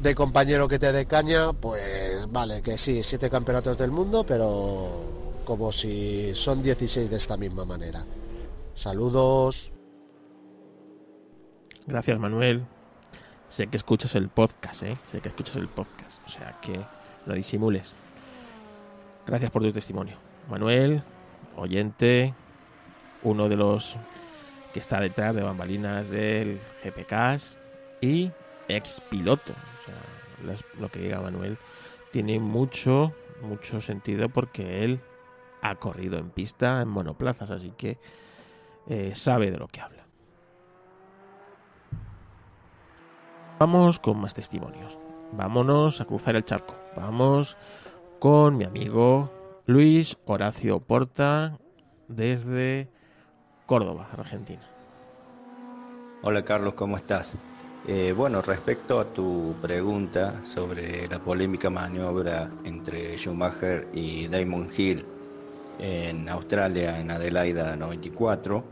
de compañero que te dé caña, pues vale, que sí, siete campeonatos del mundo, pero como si son 16 de esta misma manera. Saludos. Gracias, Manuel. Sé que escuchas el podcast, ¿eh? Sé que escuchas el podcast, o sea que no disimules. Gracias por tu testimonio. Manuel, oyente, uno de los que está detrás de bambalinas del GPK y ex piloto. O sea, lo que diga Manuel tiene mucho, mucho sentido porque él ha corrido en pista, en monoplazas, así que eh, sabe de lo que habla. Vamos con más testimonios. Vámonos a cruzar el charco. Vamos con mi amigo Luis Horacio Porta desde Córdoba, Argentina. Hola Carlos, ¿cómo estás? Eh, bueno, respecto a tu pregunta sobre la polémica maniobra entre Schumacher y Damon Hill en Australia, en Adelaida 94,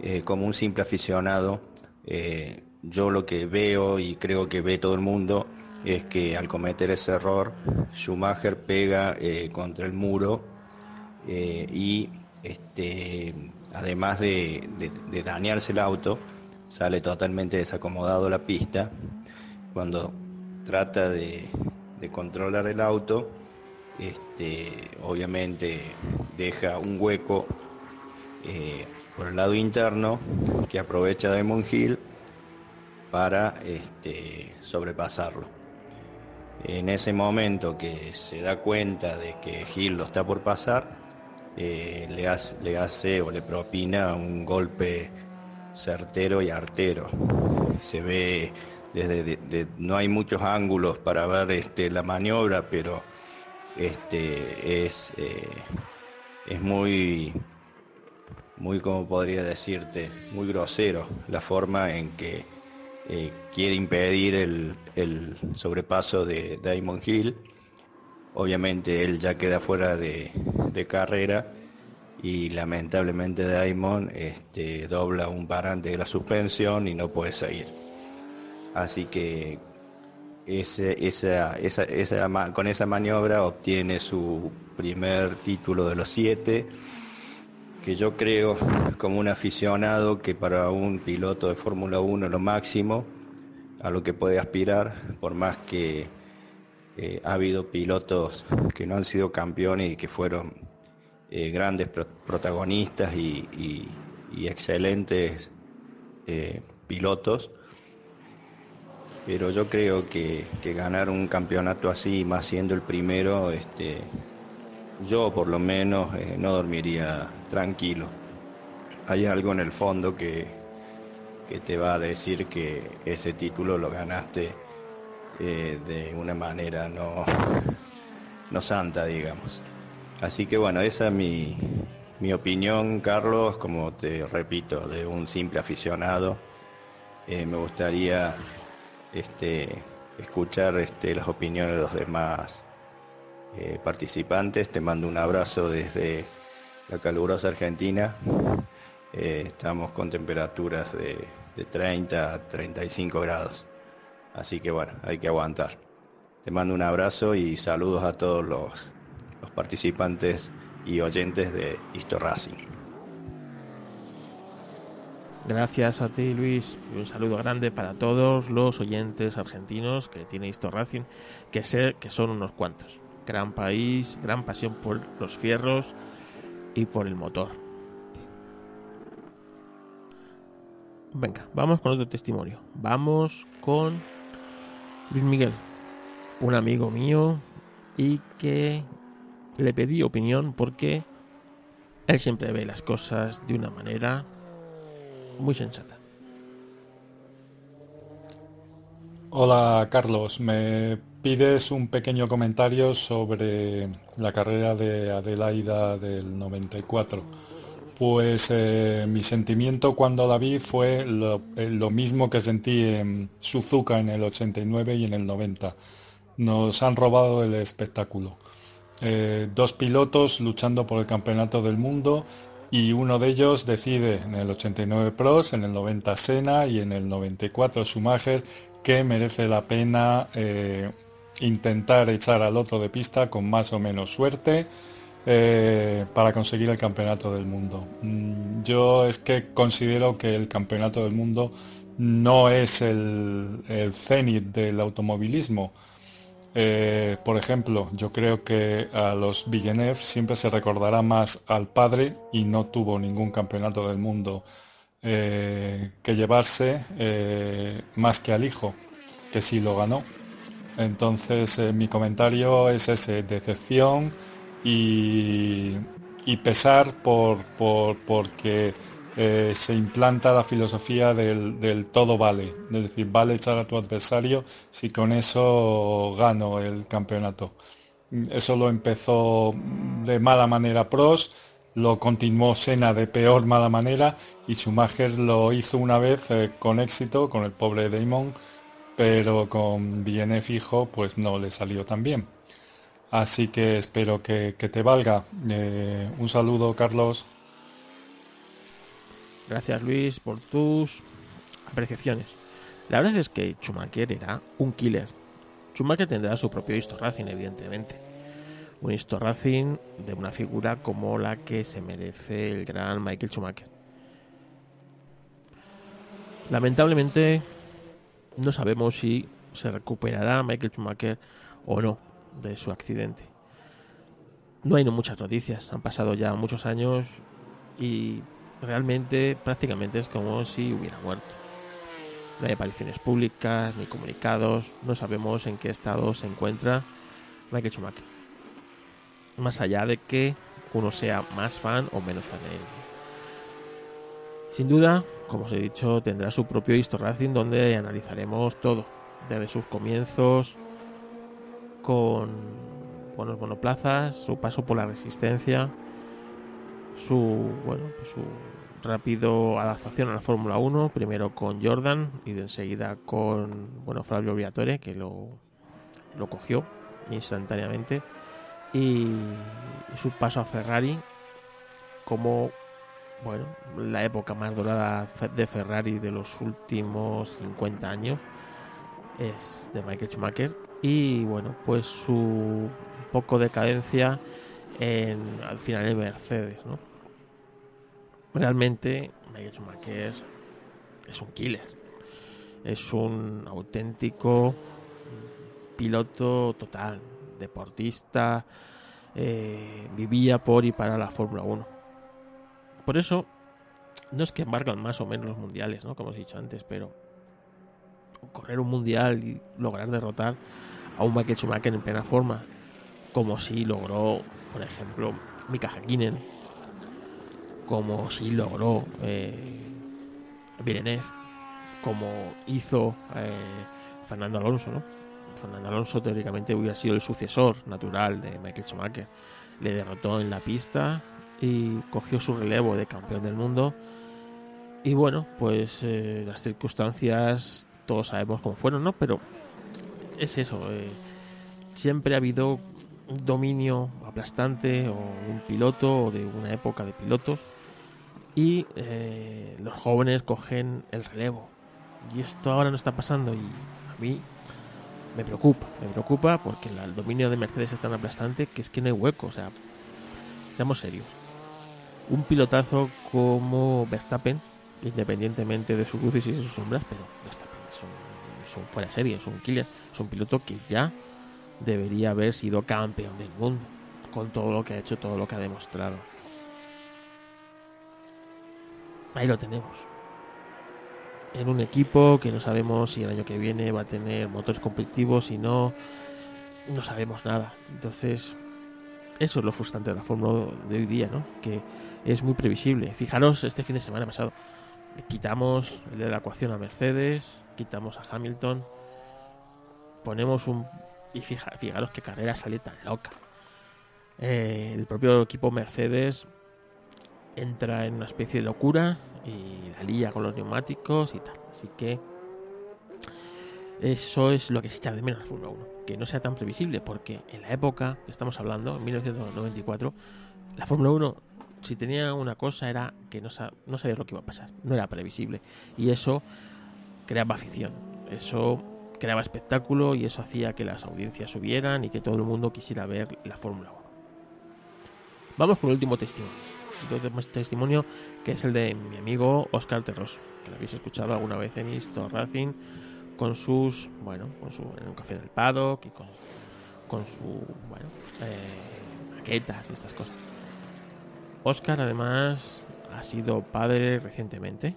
eh, como un simple aficionado, eh, yo lo que veo y creo que ve todo el mundo es que al cometer ese error, Schumacher pega eh, contra el muro y este, además de, dañarse el auto, sale totalmente desacomodado la pista. Cuando trata de, controlar el auto, este, obviamente deja un hueco por el lado interno que aprovecha Demon Hill para este, sobrepasarlo. En ese momento que se da cuenta de que Hill lo está por pasar, eh, le, hace, le, hace, o le propina un golpe certero y artero. Se ve desde no hay muchos ángulos para ver este, la maniobra, pero este, es, eh, es muy muy como podría decirte, muy grosero la forma en que eh, quiere impedir el, sobrepaso de Diamond Hill. Obviamente él ya queda fuera de, carrera y lamentablemente Diamond este, dobla un parante de la suspensión y no puede seguir. Así que ese, esa, esa, con esa maniobra obtiene su primer título de los siete que yo creo como un aficionado que para un piloto de Fórmula 1 lo máximo a lo que puede aspirar, por más que eh, ha habido pilotos que no han sido campeones y que fueron eh, grandes protagonistas y, excelentes eh, pilotos. Pero yo creo que, que, ganar un campeonato así, más siendo el primero, este, yo por lo menos no dormiría tranquilo. Hay algo en el fondo que, que te va a decir que ese título lo ganaste eh, de una manera no, no santa, digamos. Así que bueno, esa es mi, mi opinión, Carlos, como te repito, de un simple aficionado. Eh, me gustaría este, escuchar este, las opiniones de los demás eh, participantes. Te mando un abrazo desde la calurosa Argentina. Eh, estamos con temperaturas de, 30 a 35 grados. Así que bueno, hay que aguantar. Te mando un abrazo y saludos a todos los, participantes y oyentes de Histo Racing. Gracias a ti, Luis. un saludo grande para todos los oyentes argentinos que tiene Histo Racing, que sé que son unos cuantos. Gran país, gran pasión por los fierros y por el motor. Venga, vamos con otro testimonio. Vamos con Luis Miguel, un amigo mío y que le pedí opinión porque él siempre ve las cosas de una manera muy sensata. Hola Carlos, me pides un pequeño comentario sobre la carrera de Adelaida del 94. Pues eh, mi sentimiento cuando la vi fue lo, eh, lo, mismo que sentí en Suzuka en el 89 y en el 90. Nos han robado el espectáculo. Eh, dos pilotos luchando por el campeonato del mundo y uno de ellos decide en el 89 Pros, en el 90 Sena y en el 94 Schumacher que merece la pena intentar echar al otro de pista con más o menos suerte eh, para conseguir el campeonato del mundo. Mm, yo es que considero que el campeonato del mundo no es el, el del automovilismo. Eh, por ejemplo, yo creo que a los Villeneuve siempre se recordará más al padre y no tuvo ningún campeonato del mundo eh, que llevarse más que al hijo, que sí lo ganó. Entonces mi comentario es ese, decepción y, pesar por, por porque eh, se implanta la filosofía del, todo vale, es decir, vale echar a tu adversario si con eso gano el campeonato. Eso lo empezó de mala manera Pros, lo continuó Sena de peor mala manera y Schumacher lo hizo una vez eh, con éxito con el pobre Damon, pero con Villeneuve fijo pues no le salió tan bien. Así que espero que, te valga. Eh, un saludo, Carlos. Gracias Luis por tus apreciaciones. La verdad es que Schumacher era un killer. Schumacher tendrá su propio Histo Racing, evidentemente. Un Histo Racing de una figura como la que se merece el gran Michael Schumacher. Lamentablemente, no sabemos si se recuperará Michael Schumacher o no de su accidente. No hay muchas noticias, han pasado ya muchos años y realmente prácticamente es como si hubiera muerto. No hay apariciones públicas ni comunicados, no sabemos en qué estado se encuentra Michael Schumacher. Más allá de que uno sea más fan o menos fan de él. Sin duda, como os he dicho, tendrá su propio Histo Racing donde analizaremos todo, desde sus comienzos con buenos monoplazas, su paso por la resistencia, su bueno pues su rápido adaptación a la Fórmula 1, primero con Jordan y enseguida con bueno Flavio Briatore que lo, lo cogió instantáneamente y, su paso a Ferrari como bueno la época más dorada de Ferrari de los últimos 50 años es de Michael Schumacher y bueno pues su poco decadencia en, al final de Mercedes ¿no? realmente Michael Schumacher es un killer. Es un auténtico piloto total, deportista, eh, vivía por y para la Fórmula 1. Por eso, no es que embargan más o menos los mundiales, ¿no? como os he dicho antes, pero correr un mundial y lograr derrotar a un Michael Schumacher en plena forma, como si logró, por ejemplo, Mika Hakkinen como si logró eh, como hizo eh, Fernando Alonso. Fernando Alonso teóricamente hubiera sido el sucesor natural de Michael Schumacher. Le derrotó en la pista y cogió su relevo de campeón del mundo. Y bueno, pues eh, las circunstancias todos sabemos cómo fueron, ¿no? Pero es eso. Eh, siempre ha habido un dominio aplastante o un piloto o de una época de pilotos y eh, los jóvenes cogen el relevo. Y esto ahora no está pasando y a mí me preocupa, me preocupa porque el dominio de Mercedes es tan aplastante que es que no hay hueco, o sea, seamos serios. Un pilotazo como Verstappen, independientemente de sus luces y sus sombras, pero Verstappen es un, fuera de serie, es un killer, es un piloto que ya debería haber sido campeón del mundo, con todo lo que ha hecho, todo lo que ha demostrado. ahí lo tenemos. En un equipo que no sabemos si el año que viene va a tener motores competitivos, y no, no sabemos nada. Entonces, eso es lo frustrante de la Fórmula de hoy día, ¿no? Que es muy previsible. Fijaros, este fin de semana pasado, quitamos de la ecuación a Mercedes, quitamos a Hamilton, ponemos un... Y fija, fijaros qué carrera sale tan loca. Eh, el propio equipo Mercedes entra en una especie de locura y la lía con los neumáticos y tal. Así que eso es lo que se echa de menos la Fórmula 1, que no sea tan previsible, porque en la época que estamos hablando, en 1994, la Fórmula 1, si tenía una cosa, era que no, sa no lo que iba a pasar, no era previsible. Y eso creaba afición, eso creaba espectáculo y eso hacía que las audiencias subieran y que todo el mundo quisiera ver la Fórmula 1. Vamos con el último testimonio. El último testimonio que es el de mi amigo Oscar Terroso, que lo habéis escuchado alguna vez en Isto Racing con sus, bueno, con su, en un café del paddock y con, con su, bueno, eh, maquetas y estas cosas. Oscar además ha sido padre recientemente,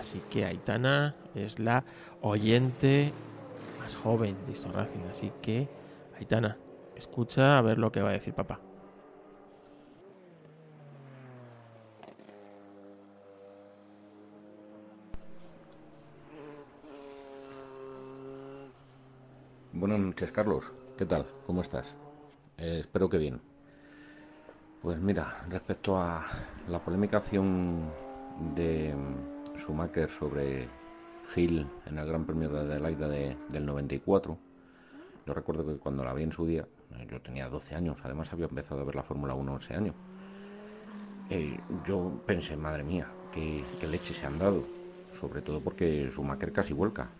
así que Aitana es la oyente más joven de Isto Racing, así que Aitana, escucha a ver lo que va a decir papá. Buenas noches, Carlos. ¿Qué tal? ¿Cómo estás? Eh, espero que bien. Pues mira, respecto a la polémica acción de Schumacher sobre Gil en el Gran Premio de Adelaida de, del 94, yo recuerdo que cuando la vi en su día, eh, yo tenía 12 años, además había empezado a ver la Fórmula 1 ese año. Eh, yo pensé, madre mía, qué, qué leche se han dado, sobre todo porque Schumacher casi vuelca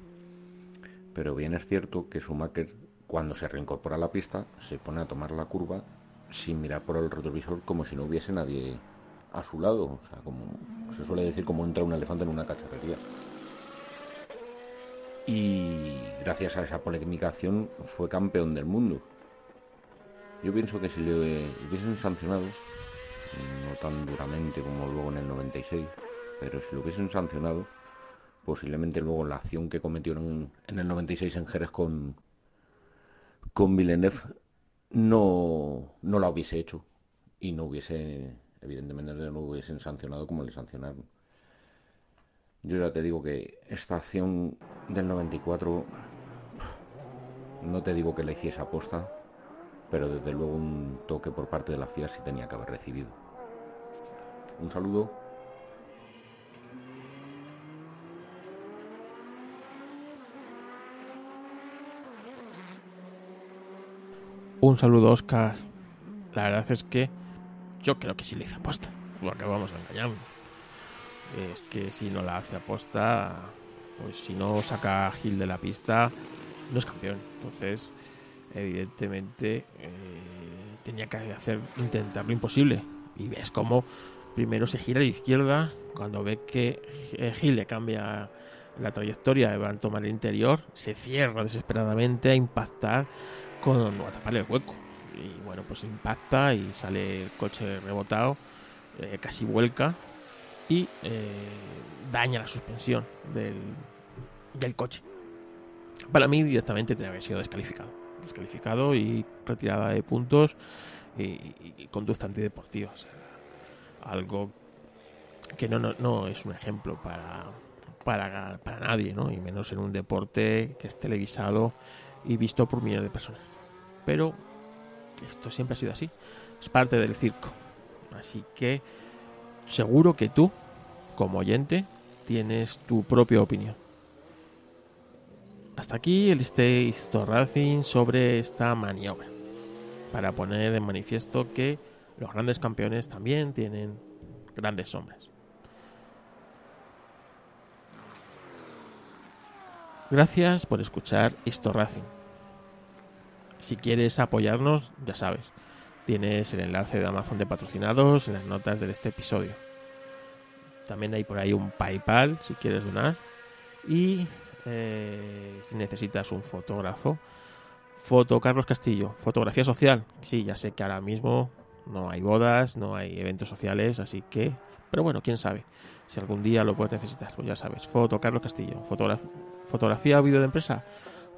pero bien es cierto que Schumacher cuando se reincorpora a la pista se pone a tomar la curva sin mirar por el retrovisor como si no hubiese nadie a su lado, o sea, como se suele decir como entra un elefante en una cacharrería. Y gracias a esa polémicación fue campeón del mundo. Yo pienso que si le hubiesen sancionado, no tan duramente como luego en el 96, pero si lo hubiesen sancionado, posiblemente luego la acción que cometió en, el 96 en Jerez con, con Villeneuve no, no la hubiese hecho y no hubiese, evidentemente no lo hubiesen sancionado como le sancionaron. Yo ya te digo que esta acción del 94, no te digo que la hiciese aposta, pero desde luego un toque por parte de la FIA sí tenía que haber recibido. Un saludo Un saludo, Oscar. La verdad es que yo creo que sí le hice aposta. Lo acabamos de engañarnos. Es que si no la hace aposta, pues si no saca a Gil de la pista, no es campeón. Entonces, evidentemente, eh, tenía que hacer intentar lo imposible. Y ves cómo primero se gira a la izquierda, cuando ve que eh, Gil le cambia la trayectoria, va a tomar el interior, se cierra desesperadamente a impactar con a taparle el hueco. Y bueno, pues impacta y sale el coche rebotado, eh, casi vuelca y eh, daña la suspensión del, del coche. Para mí directamente tenía que haber sido descalificado. Descalificado y retirada de puntos y, conducta antideportiva. algo que no, no, no, es un ejemplo para, para, para nadie, ¿no? y menos en un deporte que es televisado y visto por millones de personas. Pero esto siempre ha sido así. Es parte del circo. Así que seguro que tú, como oyente, tienes tu propia opinión. Hasta aquí el Stay Racing sobre esta maniobra. Para poner en manifiesto que los grandes campeones también tienen grandes sombras. Gracias por escuchar Histo Racing. Si quieres apoyarnos, ya sabes, tienes el enlace de Amazon de patrocinados en las notas de este episodio. También hay por ahí un PayPal si quieres donar. Y eh, si necesitas un fotógrafo, Foto Carlos Castillo, fotografía social. Sí, ya sé que ahora mismo no hay bodas, no hay eventos sociales, así que. Pero bueno, quién sabe. Si algún día lo puedes necesitar, pues ya sabes. Foto Carlos Castillo, fotografía o vídeo de empresa,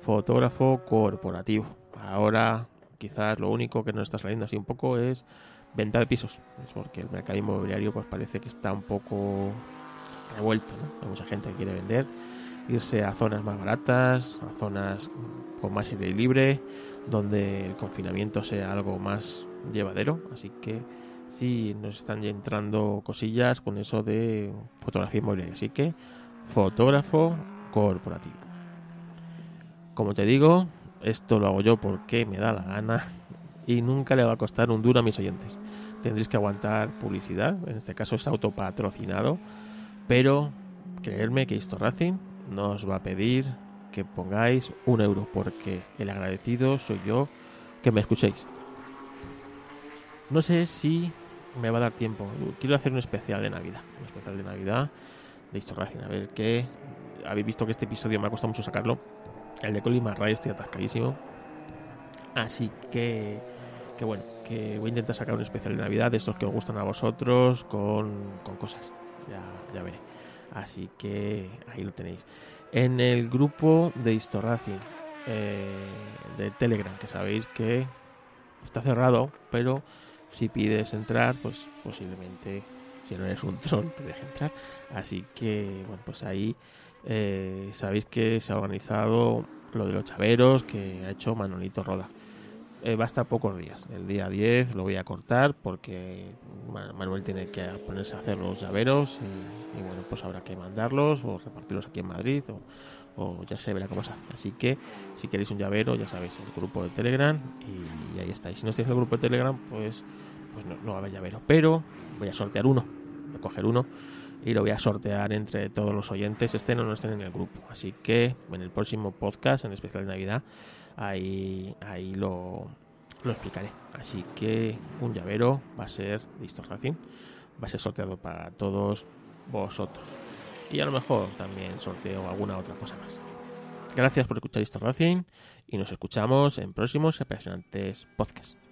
fotógrafo corporativo. Ahora quizás lo único que nos está saliendo así un poco es venta de pisos. Es porque el mercado inmobiliario pues parece que está un poco revuelto. Hay mucha gente que quiere vender, irse a zonas más baratas, a zonas con más aire libre, donde el confinamiento sea algo más llevadero. Así que si nos están entrando cosillas con eso de fotografía inmobiliaria. Así que, fotógrafo corporativo. Como te digo, esto lo hago yo porque me da la gana y nunca le va a costar un duro a mis oyentes. Tendréis que aguantar publicidad, en este caso es autopatrocinado, pero creedme que Histo Racing no os va a pedir que pongáis un euro porque el agradecido soy yo que me escuchéis. No sé si me va a dar tiempo. Quiero hacer un especial de Navidad. Un especial de Navidad de Histo Racing. A ver qué. Habéis visto que este episodio me ha costado mucho sacarlo. El de Colin Ray estoy atascadísimo. Así que, que bueno, que voy a intentar sacar un especial de Navidad de estos que os gustan a vosotros con, con cosas. Ya, ya veré. Así que ahí lo tenéis. En el grupo de Historracing eh, de Telegram, que sabéis que está cerrado, pero si pides entrar, pues posiblemente, si no eres un troll, te deje entrar. Así que, bueno, pues ahí eh, sabéis que se ha organizado lo de los chaveros que ha hecho Manolito Roda. Eh, va a estar pocos días. El día 10 lo voy a cortar porque Manuel tiene que ponerse a hacer los llaveros y, bueno, pues habrá que mandarlos o repartirlos aquí en Madrid o, ya se verá cómo se hace. Así que si queréis un llavero, ya sabéis, el grupo de Telegram y, ahí estáis. Si no estáis en el grupo de Telegram, pues, pues no, no va a haber llavero. Pero voy a sortear uno. Voy a coger uno y lo voy a sortear entre todos los oyentes, estén o no estén en el grupo. Así que en el próximo podcast, en especial de Navidad, ahí, ahí lo, lo explicaré. Así que un llavero va a ser de Racing, va a ser sorteado para todos vosotros. Y a lo mejor también sorteo alguna otra cosa más. Gracias por escuchar Histor Racing y nos escuchamos en próximos apasionantes podcasts.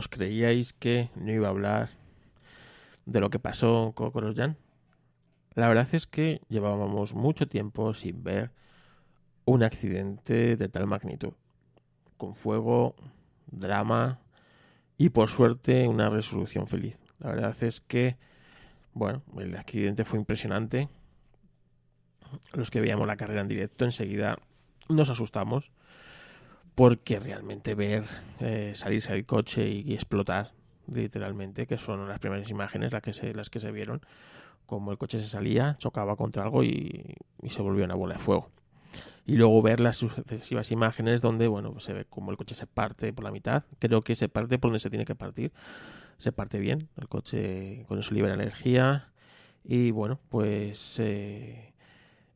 ¿Os creíais que no iba a hablar de lo que pasó con Jan? La verdad es que llevábamos mucho tiempo sin ver un accidente de tal magnitud, con fuego, drama y por suerte una resolución feliz. La verdad es que, bueno, el accidente fue impresionante. Los que veíamos la carrera en directo enseguida nos asustamos porque realmente ver eh, salirse del coche y, explotar literalmente, que fueron las primeras imágenes las que se, las que se vieron, como el coche se salía, chocaba contra algo y, se volvió una bola de fuego. Y luego ver las sucesivas imágenes donde, bueno, se ve como el coche se parte por la mitad. Creo que se parte por donde se tiene que partir. Se parte bien, el coche con eso libera energía. Y bueno, pues eh,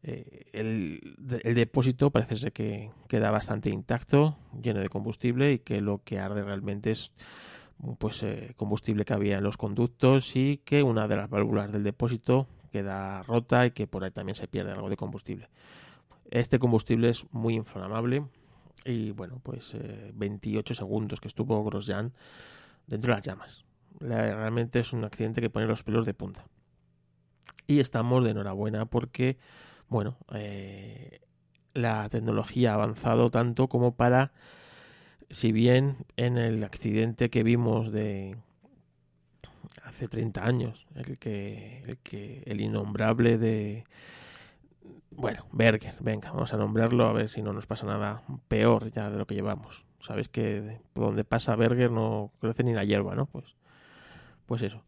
eh, el, depósito parece ser que queda bastante intacto, lleno de combustible y que lo que arde realmente es pues eh, combustible que había en los conductos y que una de las válvulas del depósito queda rota y que por ahí también se pierde algo de combustible. Este combustible es muy inflamable y bueno, pues 28 segundos que estuvo Grosjean dentro de las llamas. Realmente es un accidente que pone los pelos de punta. Y estamos de enhorabuena porque, bueno, eh, la tecnología ha avanzado tanto como para, si bien en el accidente que vimos de hace 30 años, el que, el que, el innombrable de, bueno, Berger, venga, vamos a nombrarlo a ver si no nos pasa nada peor ya de lo que llevamos. Sabes que donde pasa Berger no crece ni la hierba, ¿no? Pues, pues eso.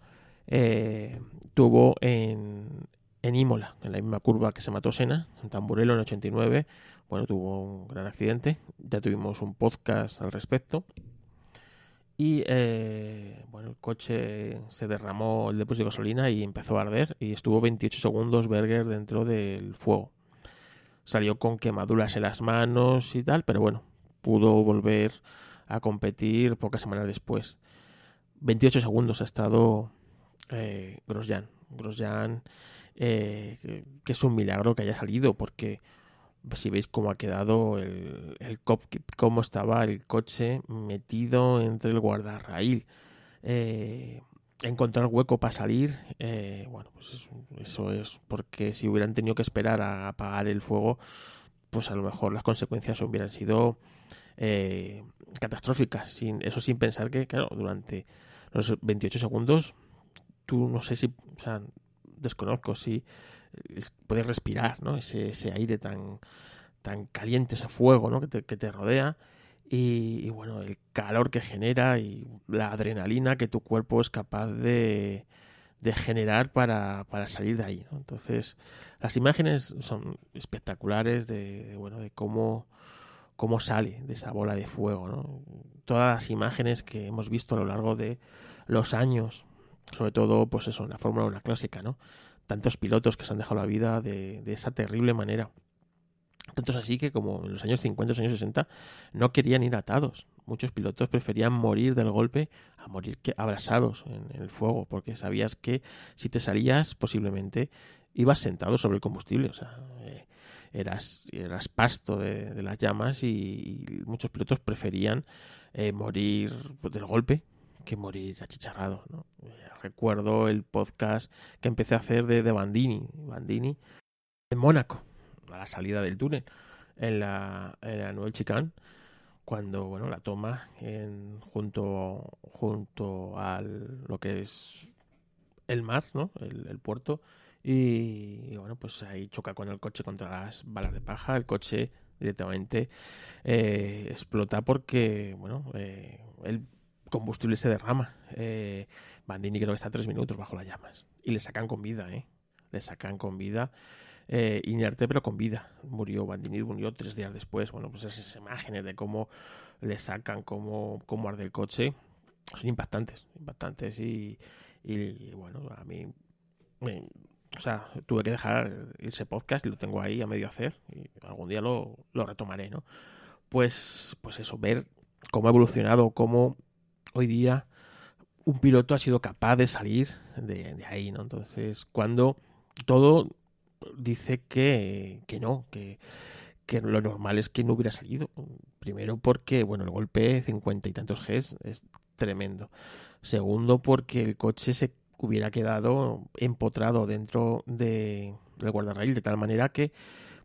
Eh, tuvo en, en Imola, en la misma curva que se mató Sena, en Tamburello en 89. Bueno, tuvo un gran accidente. Ya tuvimos un podcast al respecto. Y eh, bueno, el coche se derramó el depósito de gasolina y empezó a arder. Y estuvo 28 segundos Berger dentro del fuego. Salió con quemaduras en las manos y tal, pero bueno, pudo volver a competir pocas semanas después. 28 segundos ha estado eh, Grosjean. Grosjean, eh, que, es un milagro que haya salido, porque si veis cómo ha quedado el, el cómo estaba el coche metido entre el guardarraíl. Eh, encontrar hueco para salir, eh, bueno, pues eso, es porque si hubieran tenido que esperar a apagar el fuego, pues a lo mejor las consecuencias hubieran sido eh, catastróficas. Sin, eso sin pensar que, claro, durante los 28 segundos, tú no sé si, desconozco si puedes respirar, ¿no? Ese, ese aire tan, tan caliente, ese fuego, ¿no? Que te, que te rodea y, bueno, el calor que genera y la adrenalina que tu cuerpo es capaz de, de generar para, para, salir de ahí. Entonces, las imágenes son espectaculares de, bueno, de cómo, cómo sale de esa bola de fuego. ¿no? Todas las imágenes que hemos visto a lo largo de los años, sobre todo, pues eso, en la Fórmula 1 clásica, ¿no? Tantos pilotos que se han dejado la vida de, de esa terrible manera. Tanto es así que como en los años 50, los años 60, no querían ir atados. Muchos pilotos preferían morir del golpe a morir que abrasados en el fuego, porque sabías que si te salías, posiblemente ibas sentado sobre el combustible. O sea, eh, eras, eras pasto de, las llamas y, muchos pilotos preferían eh, morir del golpe que morir achicharrado. ¿no? Eh, recuerdo el podcast que empecé a hacer de, de Bandini, Bandini en Mónaco a la salida del túnel en la, en la Nouvelle Chicane cuando bueno la toma en, junto junto al lo que es el mar no el, puerto y, bueno pues ahí choca con el coche contra las balas de paja el coche directamente eh, explota porque bueno eh, el combustible se derrama eh, Bandini creo que está tres minutos bajo las llamas y le sacan con vida eh le sacan con vida eh, inerte pero con vida. Murió Bandini, murió tres días después. Bueno, pues esas imágenes de cómo le sacan, cómo, cómo arde el coche, son impactantes, impactantes y, bueno, a mí, o sea, tuve que dejar ese podcast y lo tengo ahí a medio hacer y algún día lo, lo retomaré, ¿no? Pues, pues eso, ver cómo ha evolucionado, cómo hoy día un piloto ha sido capaz de salir de, ahí, ¿no? Entonces, cuando todo dice que, que no, que, que lo normal es que no hubiera salido. Primero porque, bueno, el golpe 50 y tantos Gs es tremendo. Segundo porque el coche se hubiera quedado empotrado dentro de, del guardarraíl de tal manera que,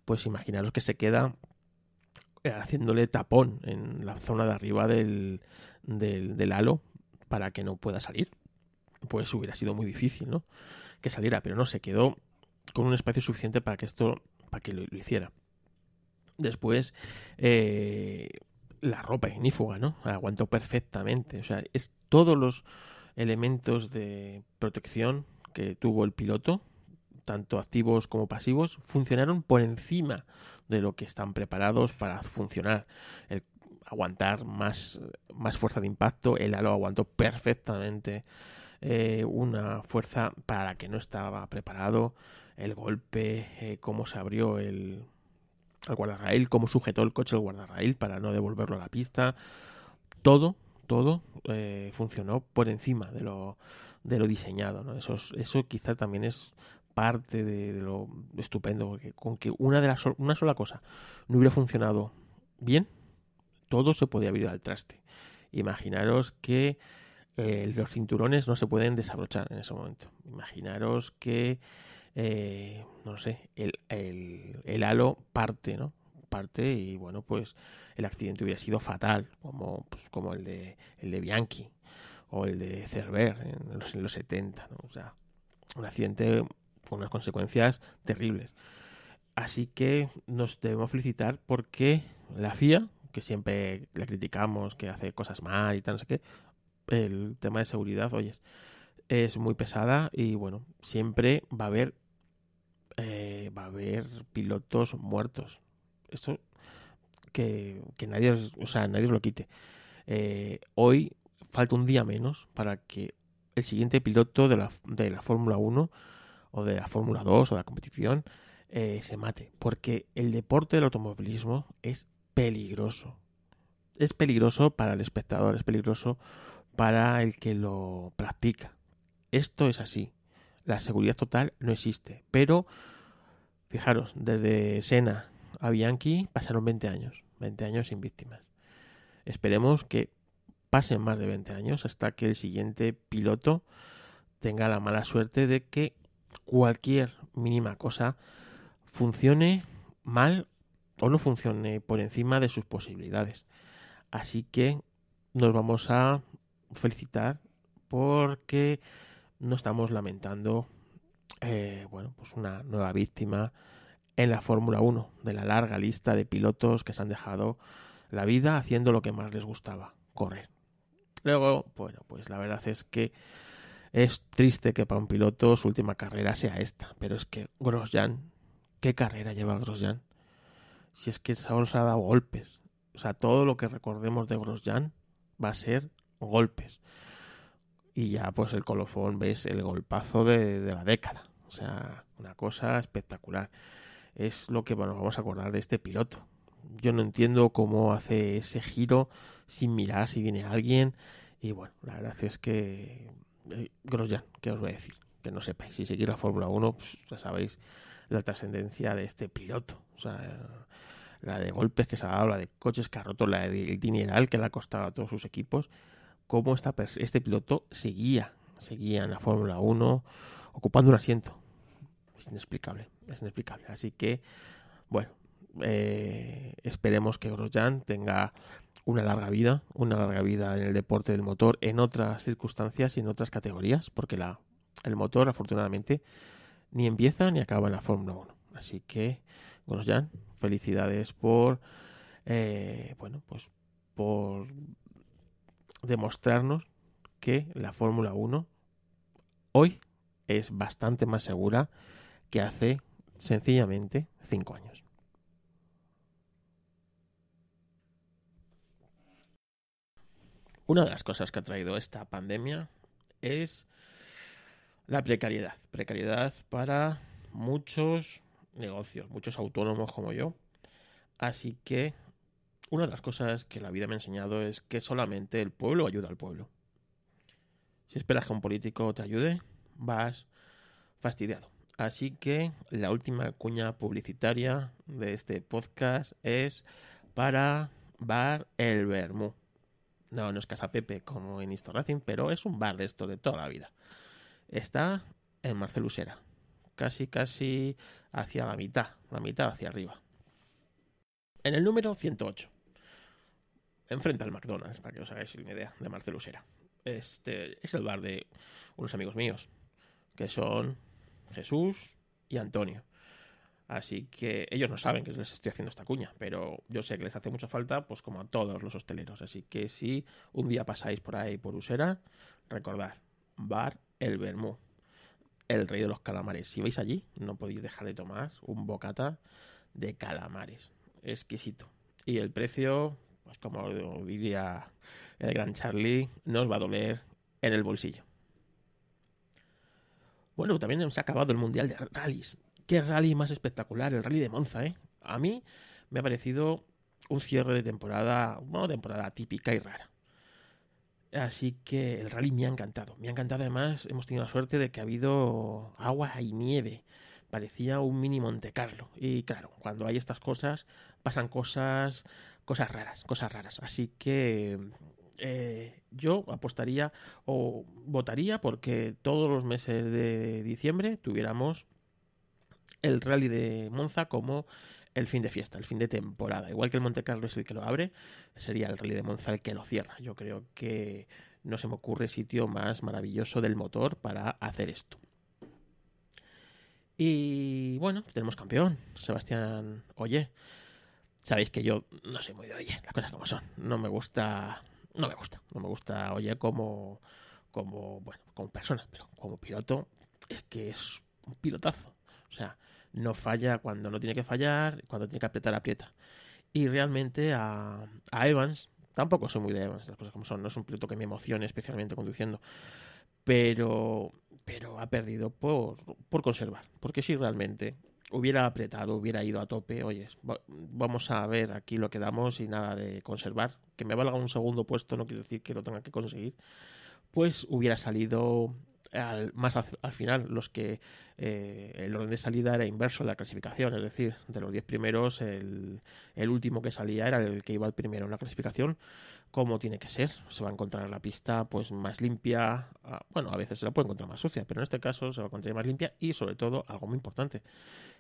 pues imaginaros que se queda haciéndole tapón en la zona de arriba del, del, del halo para que no pueda salir. Pues hubiera sido muy difícil, ¿no? Que saliera, pero no, se quedó con un espacio suficiente para que esto, para que lo, hiciera. Después, eh, la ropa ignífuga, ¿no? Aguantó perfectamente. O sea, es todos los elementos de protección que tuvo el piloto, tanto activos como pasivos, funcionaron por encima de lo que están preparados para funcionar. El aguantar más, más fuerza de impacto, el halo aguantó perfectamente eh, una fuerza para la que no estaba preparado el golpe, eh, cómo se abrió el, el guardarraíl, cómo sujetó el coche el guardarraíl para no devolverlo a la pista. Todo, todo eh, funcionó por encima de lo, de lo diseñado. Eso, eso quizá también es parte de, lo estupendo, porque con que una, de las, una sola cosa no hubiera funcionado bien, todo se podía haber al traste. Imaginaros que eh, los cinturones no se pueden desabrochar en ese momento. Imaginaros que, eh, no sé, el, el- el halo parte, ¿no? Parte y bueno, pues el accidente hubiera sido fatal, como, pues, como el, de, el de Bianchi o el de Cerver en los, en los 70, ¿no? O sea, un accidente con unas consecuencias terribles. Así que nos debemos felicitar porque la FIA, que siempre la criticamos, que hace cosas mal y tal, no sé qué, el tema de seguridad, oye, es muy pesada y bueno, siempre va a haber eh, va a haber pilotos muertos. Esto que, que nadie, o sea, nadie lo quite. Eh, hoy falta un día menos para que el siguiente piloto de la, de la Fórmula 1 o de la Fórmula 2 o la competición eh, se mate. Porque el deporte del automovilismo es peligroso. Es peligroso para el espectador, es peligroso para el que lo practica. Esto es así. La seguridad total no existe. Pero, fijaros, desde Sena a Bianchi pasaron 20 años. 20 años sin víctimas. Esperemos que pasen más de 20 años hasta que el siguiente piloto tenga la mala suerte de que cualquier mínima cosa funcione mal o no funcione por encima de sus posibilidades. Así que nos vamos a felicitar porque no estamos lamentando eh, bueno, pues una nueva víctima en la Fórmula 1 de la larga lista de pilotos que se han dejado la vida haciendo lo que más les gustaba, correr. Luego, bueno, pues la verdad es que es triste que para un piloto su última carrera sea esta, pero es que Grosjean, ¿qué carrera lleva Grosjean? Si es que solo se ha dado golpes. O sea, todo lo que recordemos de Grosjean va a ser golpes. Y ya pues el colofón ves el golpazo de, de la década. O sea, una cosa espectacular. Es lo que bueno, vamos a acordar de este piloto. Yo no entiendo cómo hace ese giro sin mirar si viene alguien. Y bueno, la verdad es que eh, Grosjean, ¿qué os voy a decir? Que no sepáis. Si seguís la Fórmula 1, pues, ya sabéis la trascendencia de este piloto. O sea, la de golpes que se ha dado, la de coches que ha roto, la del dineral que le ha costado a todos sus equipos. Cómo esta, este piloto seguía, seguía en la Fórmula 1 ocupando un asiento. Es inexplicable, es inexplicable. Así que, bueno, eh, esperemos que Grosjean tenga una larga vida, una larga vida en el deporte del motor, en otras circunstancias y en otras categorías, porque la, el motor, afortunadamente, ni empieza ni acaba en la Fórmula 1. Así que, Grosjean, felicidades por, eh, bueno, pues por demostrarnos que la Fórmula 1 hoy es bastante más segura que hace sencillamente cinco años. Una de las cosas que ha traído esta pandemia es la precariedad. Precariedad para muchos negocios, muchos autónomos como yo. Así que una de las cosas que la vida me ha enseñado es que solamente el pueblo ayuda al pueblo. Si esperas que un político te ayude, vas fastidiado. Así que la última cuña publicitaria de este podcast es para Bar El Bermú. No, no es Casa Pepe como en Easter Racing, pero es un bar de estos de toda la vida. Está en Marcelusera, casi casi hacia la mitad, la mitad hacia arriba. En el número 108, enfrente al McDonald's, para que os hagáis una idea, de Marcelusera. Este es el bar de unos amigos míos, que son Jesús y Antonio. Así que ellos no saben que les estoy haciendo esta cuña, pero yo sé que les hace mucha falta, pues como a todos los hosteleros. Así que si un día pasáis por ahí por Usera, recordad, Bar El Bermú, el rey de los calamares. Si vais allí, no podéis dejar de tomar un bocata de calamares. Exquisito. Y el precio, pues como diría el gran Charlie, no os va a doler en el bolsillo. Bueno, también se ha acabado el Mundial de Rallys. Qué rally más espectacular, el rally de Monza, ¿eh? A mí me ha parecido un cierre de temporada, una temporada típica y rara. Así que el rally me ha encantado. Me ha encantado además, hemos tenido la suerte de que ha habido agua y nieve. Parecía un mini Monte Carlo. Y claro, cuando hay estas cosas, pasan cosas, cosas raras, cosas raras. Así que eh, yo apostaría o votaría porque todos los meses de diciembre tuviéramos el rally de Monza como el fin de fiesta, el fin de temporada. Igual que el Monte Carlo es el que lo abre, sería el Rally de Monza el que lo cierra. Yo creo que no se me ocurre sitio más maravilloso del motor para hacer esto. Y bueno, tenemos campeón, Sebastián Oye. Sabéis que yo no soy muy de Oye, las cosas como son. No me gusta, no me gusta, no me gusta Oye como, como, bueno, como persona, pero como piloto es que es un pilotazo. O sea, no falla cuando no tiene que fallar, cuando tiene que apretar, aprieta. Y realmente a, Evans, tampoco soy muy de Evans, las cosas como son, no es un piloto que me emocione especialmente conduciendo, pero, pero ha perdido por, por conservar, porque si realmente hubiera apretado, hubiera ido a tope, oye, vamos a ver aquí lo que damos y nada de conservar, que me valga un segundo puesto no quiere decir que lo tenga que conseguir, pues hubiera salido al, más al, final los que eh, el orden de salida era inverso de la clasificación, es decir, de los 10 primeros el, último que salía era el que iba al primero en la clasificación, como tiene que ser. Se va a encontrar la pista pues más limpia, bueno, a veces se la puede encontrar más sucia, pero en este caso se va a encontrar más limpia y sobre todo algo muy importante,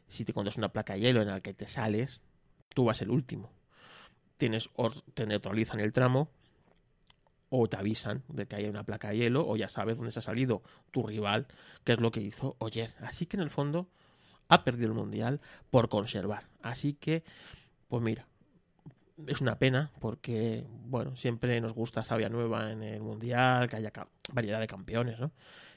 si te encuentras una placa de hielo en la que te sales, tú vas el último. Tienes, te neutralizan el tramo o te avisan de que hay una placa de hielo o ya sabes dónde se ha salido tu rival, que es lo que hizo Oyer. Así que en el fondo ha perdido el mundial por conservar. Así que, pues mira, es una pena porque, bueno, siempre nos gusta sabia nueva en el mundial, que haya variedad de campeones, ¿no?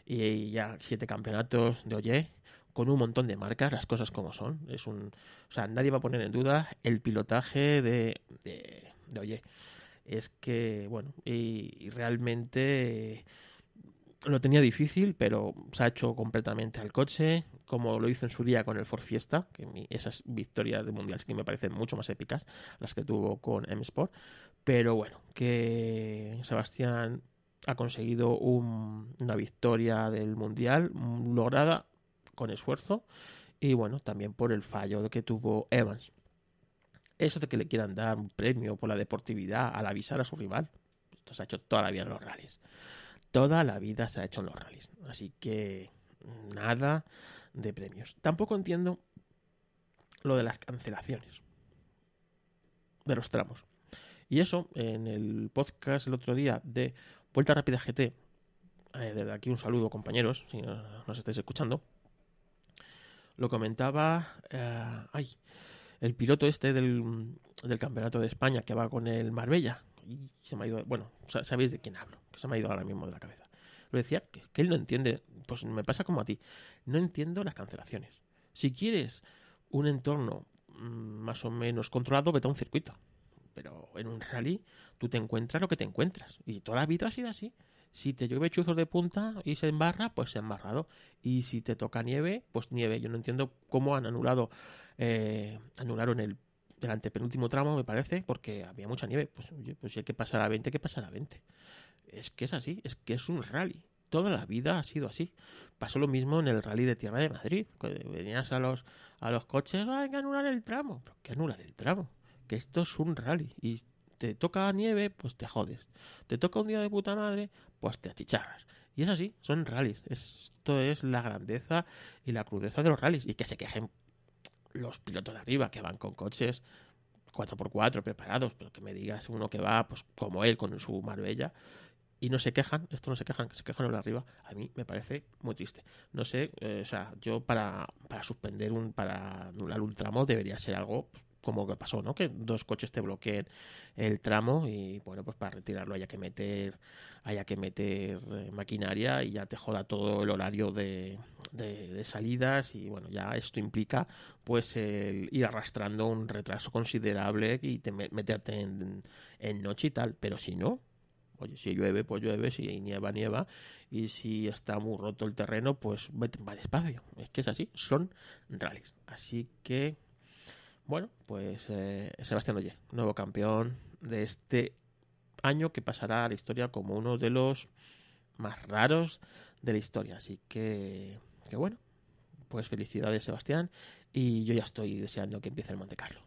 Y ya siete campeonatos de Oyer con un montón de marcas, las cosas como son. Es un, o sea, nadie va a poner en duda el pilotaje de, de, de Oye es que, bueno, y, realmente lo tenía difícil, pero se ha hecho completamente al coche, como lo hizo en su día con el Ford Fiesta, que esas victorias de mundial que me parecen mucho más épicas, las que tuvo con M Sport. Pero bueno, que Sebastián ha conseguido una victoria del mundial lograda con esfuerzo y bueno, también por el fallo que tuvo Evans. Eso de que le quieran dar un premio por la deportividad al avisar a su rival, esto se ha hecho toda la vida en los rallies. Toda la vida se ha hecho en los rallies. Así que nada de premios. Tampoco entiendo lo de las cancelaciones de los tramos. Y eso, en el podcast el otro día de Vuelta Rápida GT, eh, desde aquí un saludo compañeros, si nos, estáis escuchando, lo comentaba... Eh, ay, el piloto este del, del, Campeonato de España que va con el Marbella. Y se me ha ido, bueno, sabéis de quién hablo, que se me ha ido ahora mismo de la cabeza. Lo decía que, que él no entiende, pues me pasa como a ti, no entiendo las cancelaciones. Si quieres un entorno mm, más o menos controlado, vete a un circuito. Pero en un rally tú te encuentras lo que te encuentras. Y toda la vida ha sido así. Si te llueve chuzos de punta y se embarra, pues se ha embarrado. Y si te toca nieve, pues nieve. Yo no entiendo cómo han anulado, eh, anularon el, el antepenúltimo tramo, me parece, porque había mucha nieve. Pues, pues si hay que pasar a 20, que pasar a 20. Es que es así, es que es un rally. Toda la vida ha sido así. Pasó lo mismo en el rally de Tierra de Madrid. Venías a los, a los coches, hay que anular el tramo. ¿Pero qué anular el tramo? Que esto es un rally y te toca nieve, pues te jodes. Te toca un día de puta madre, pues te achicharras. Y es así, son rallies. Esto es la grandeza y la crudeza de los rallies. Y que se quejen los pilotos de arriba que van con coches 4x4 preparados, pero que me digas uno que va, pues como él, con su Marbella, y no se quejan, esto no se quejan, que se quejan los de arriba, a mí me parece muy triste. No sé, eh, o sea, yo para, para suspender un, para anular un tramo debería ser algo pues, como que pasó, ¿no? Que dos coches te bloqueen el tramo y bueno, pues para retirarlo haya que meter, haya que meter eh, maquinaria y ya te joda todo el horario de, salidas y bueno, ya esto implica pues el ir arrastrando un retraso considerable y te, meterte en, en noche y tal, pero si no, Oye, si llueve, pues llueve, si nieva, nieva, y si está muy roto el terreno, pues va despacio. Es que es así, son rallies. Así que bueno, pues eh, Sebastián Oye, nuevo campeón de este año que pasará a la historia como uno de los más raros de la historia. Así que, que bueno, pues felicidades Sebastián y yo ya estoy deseando que empiece el Monte Carlo.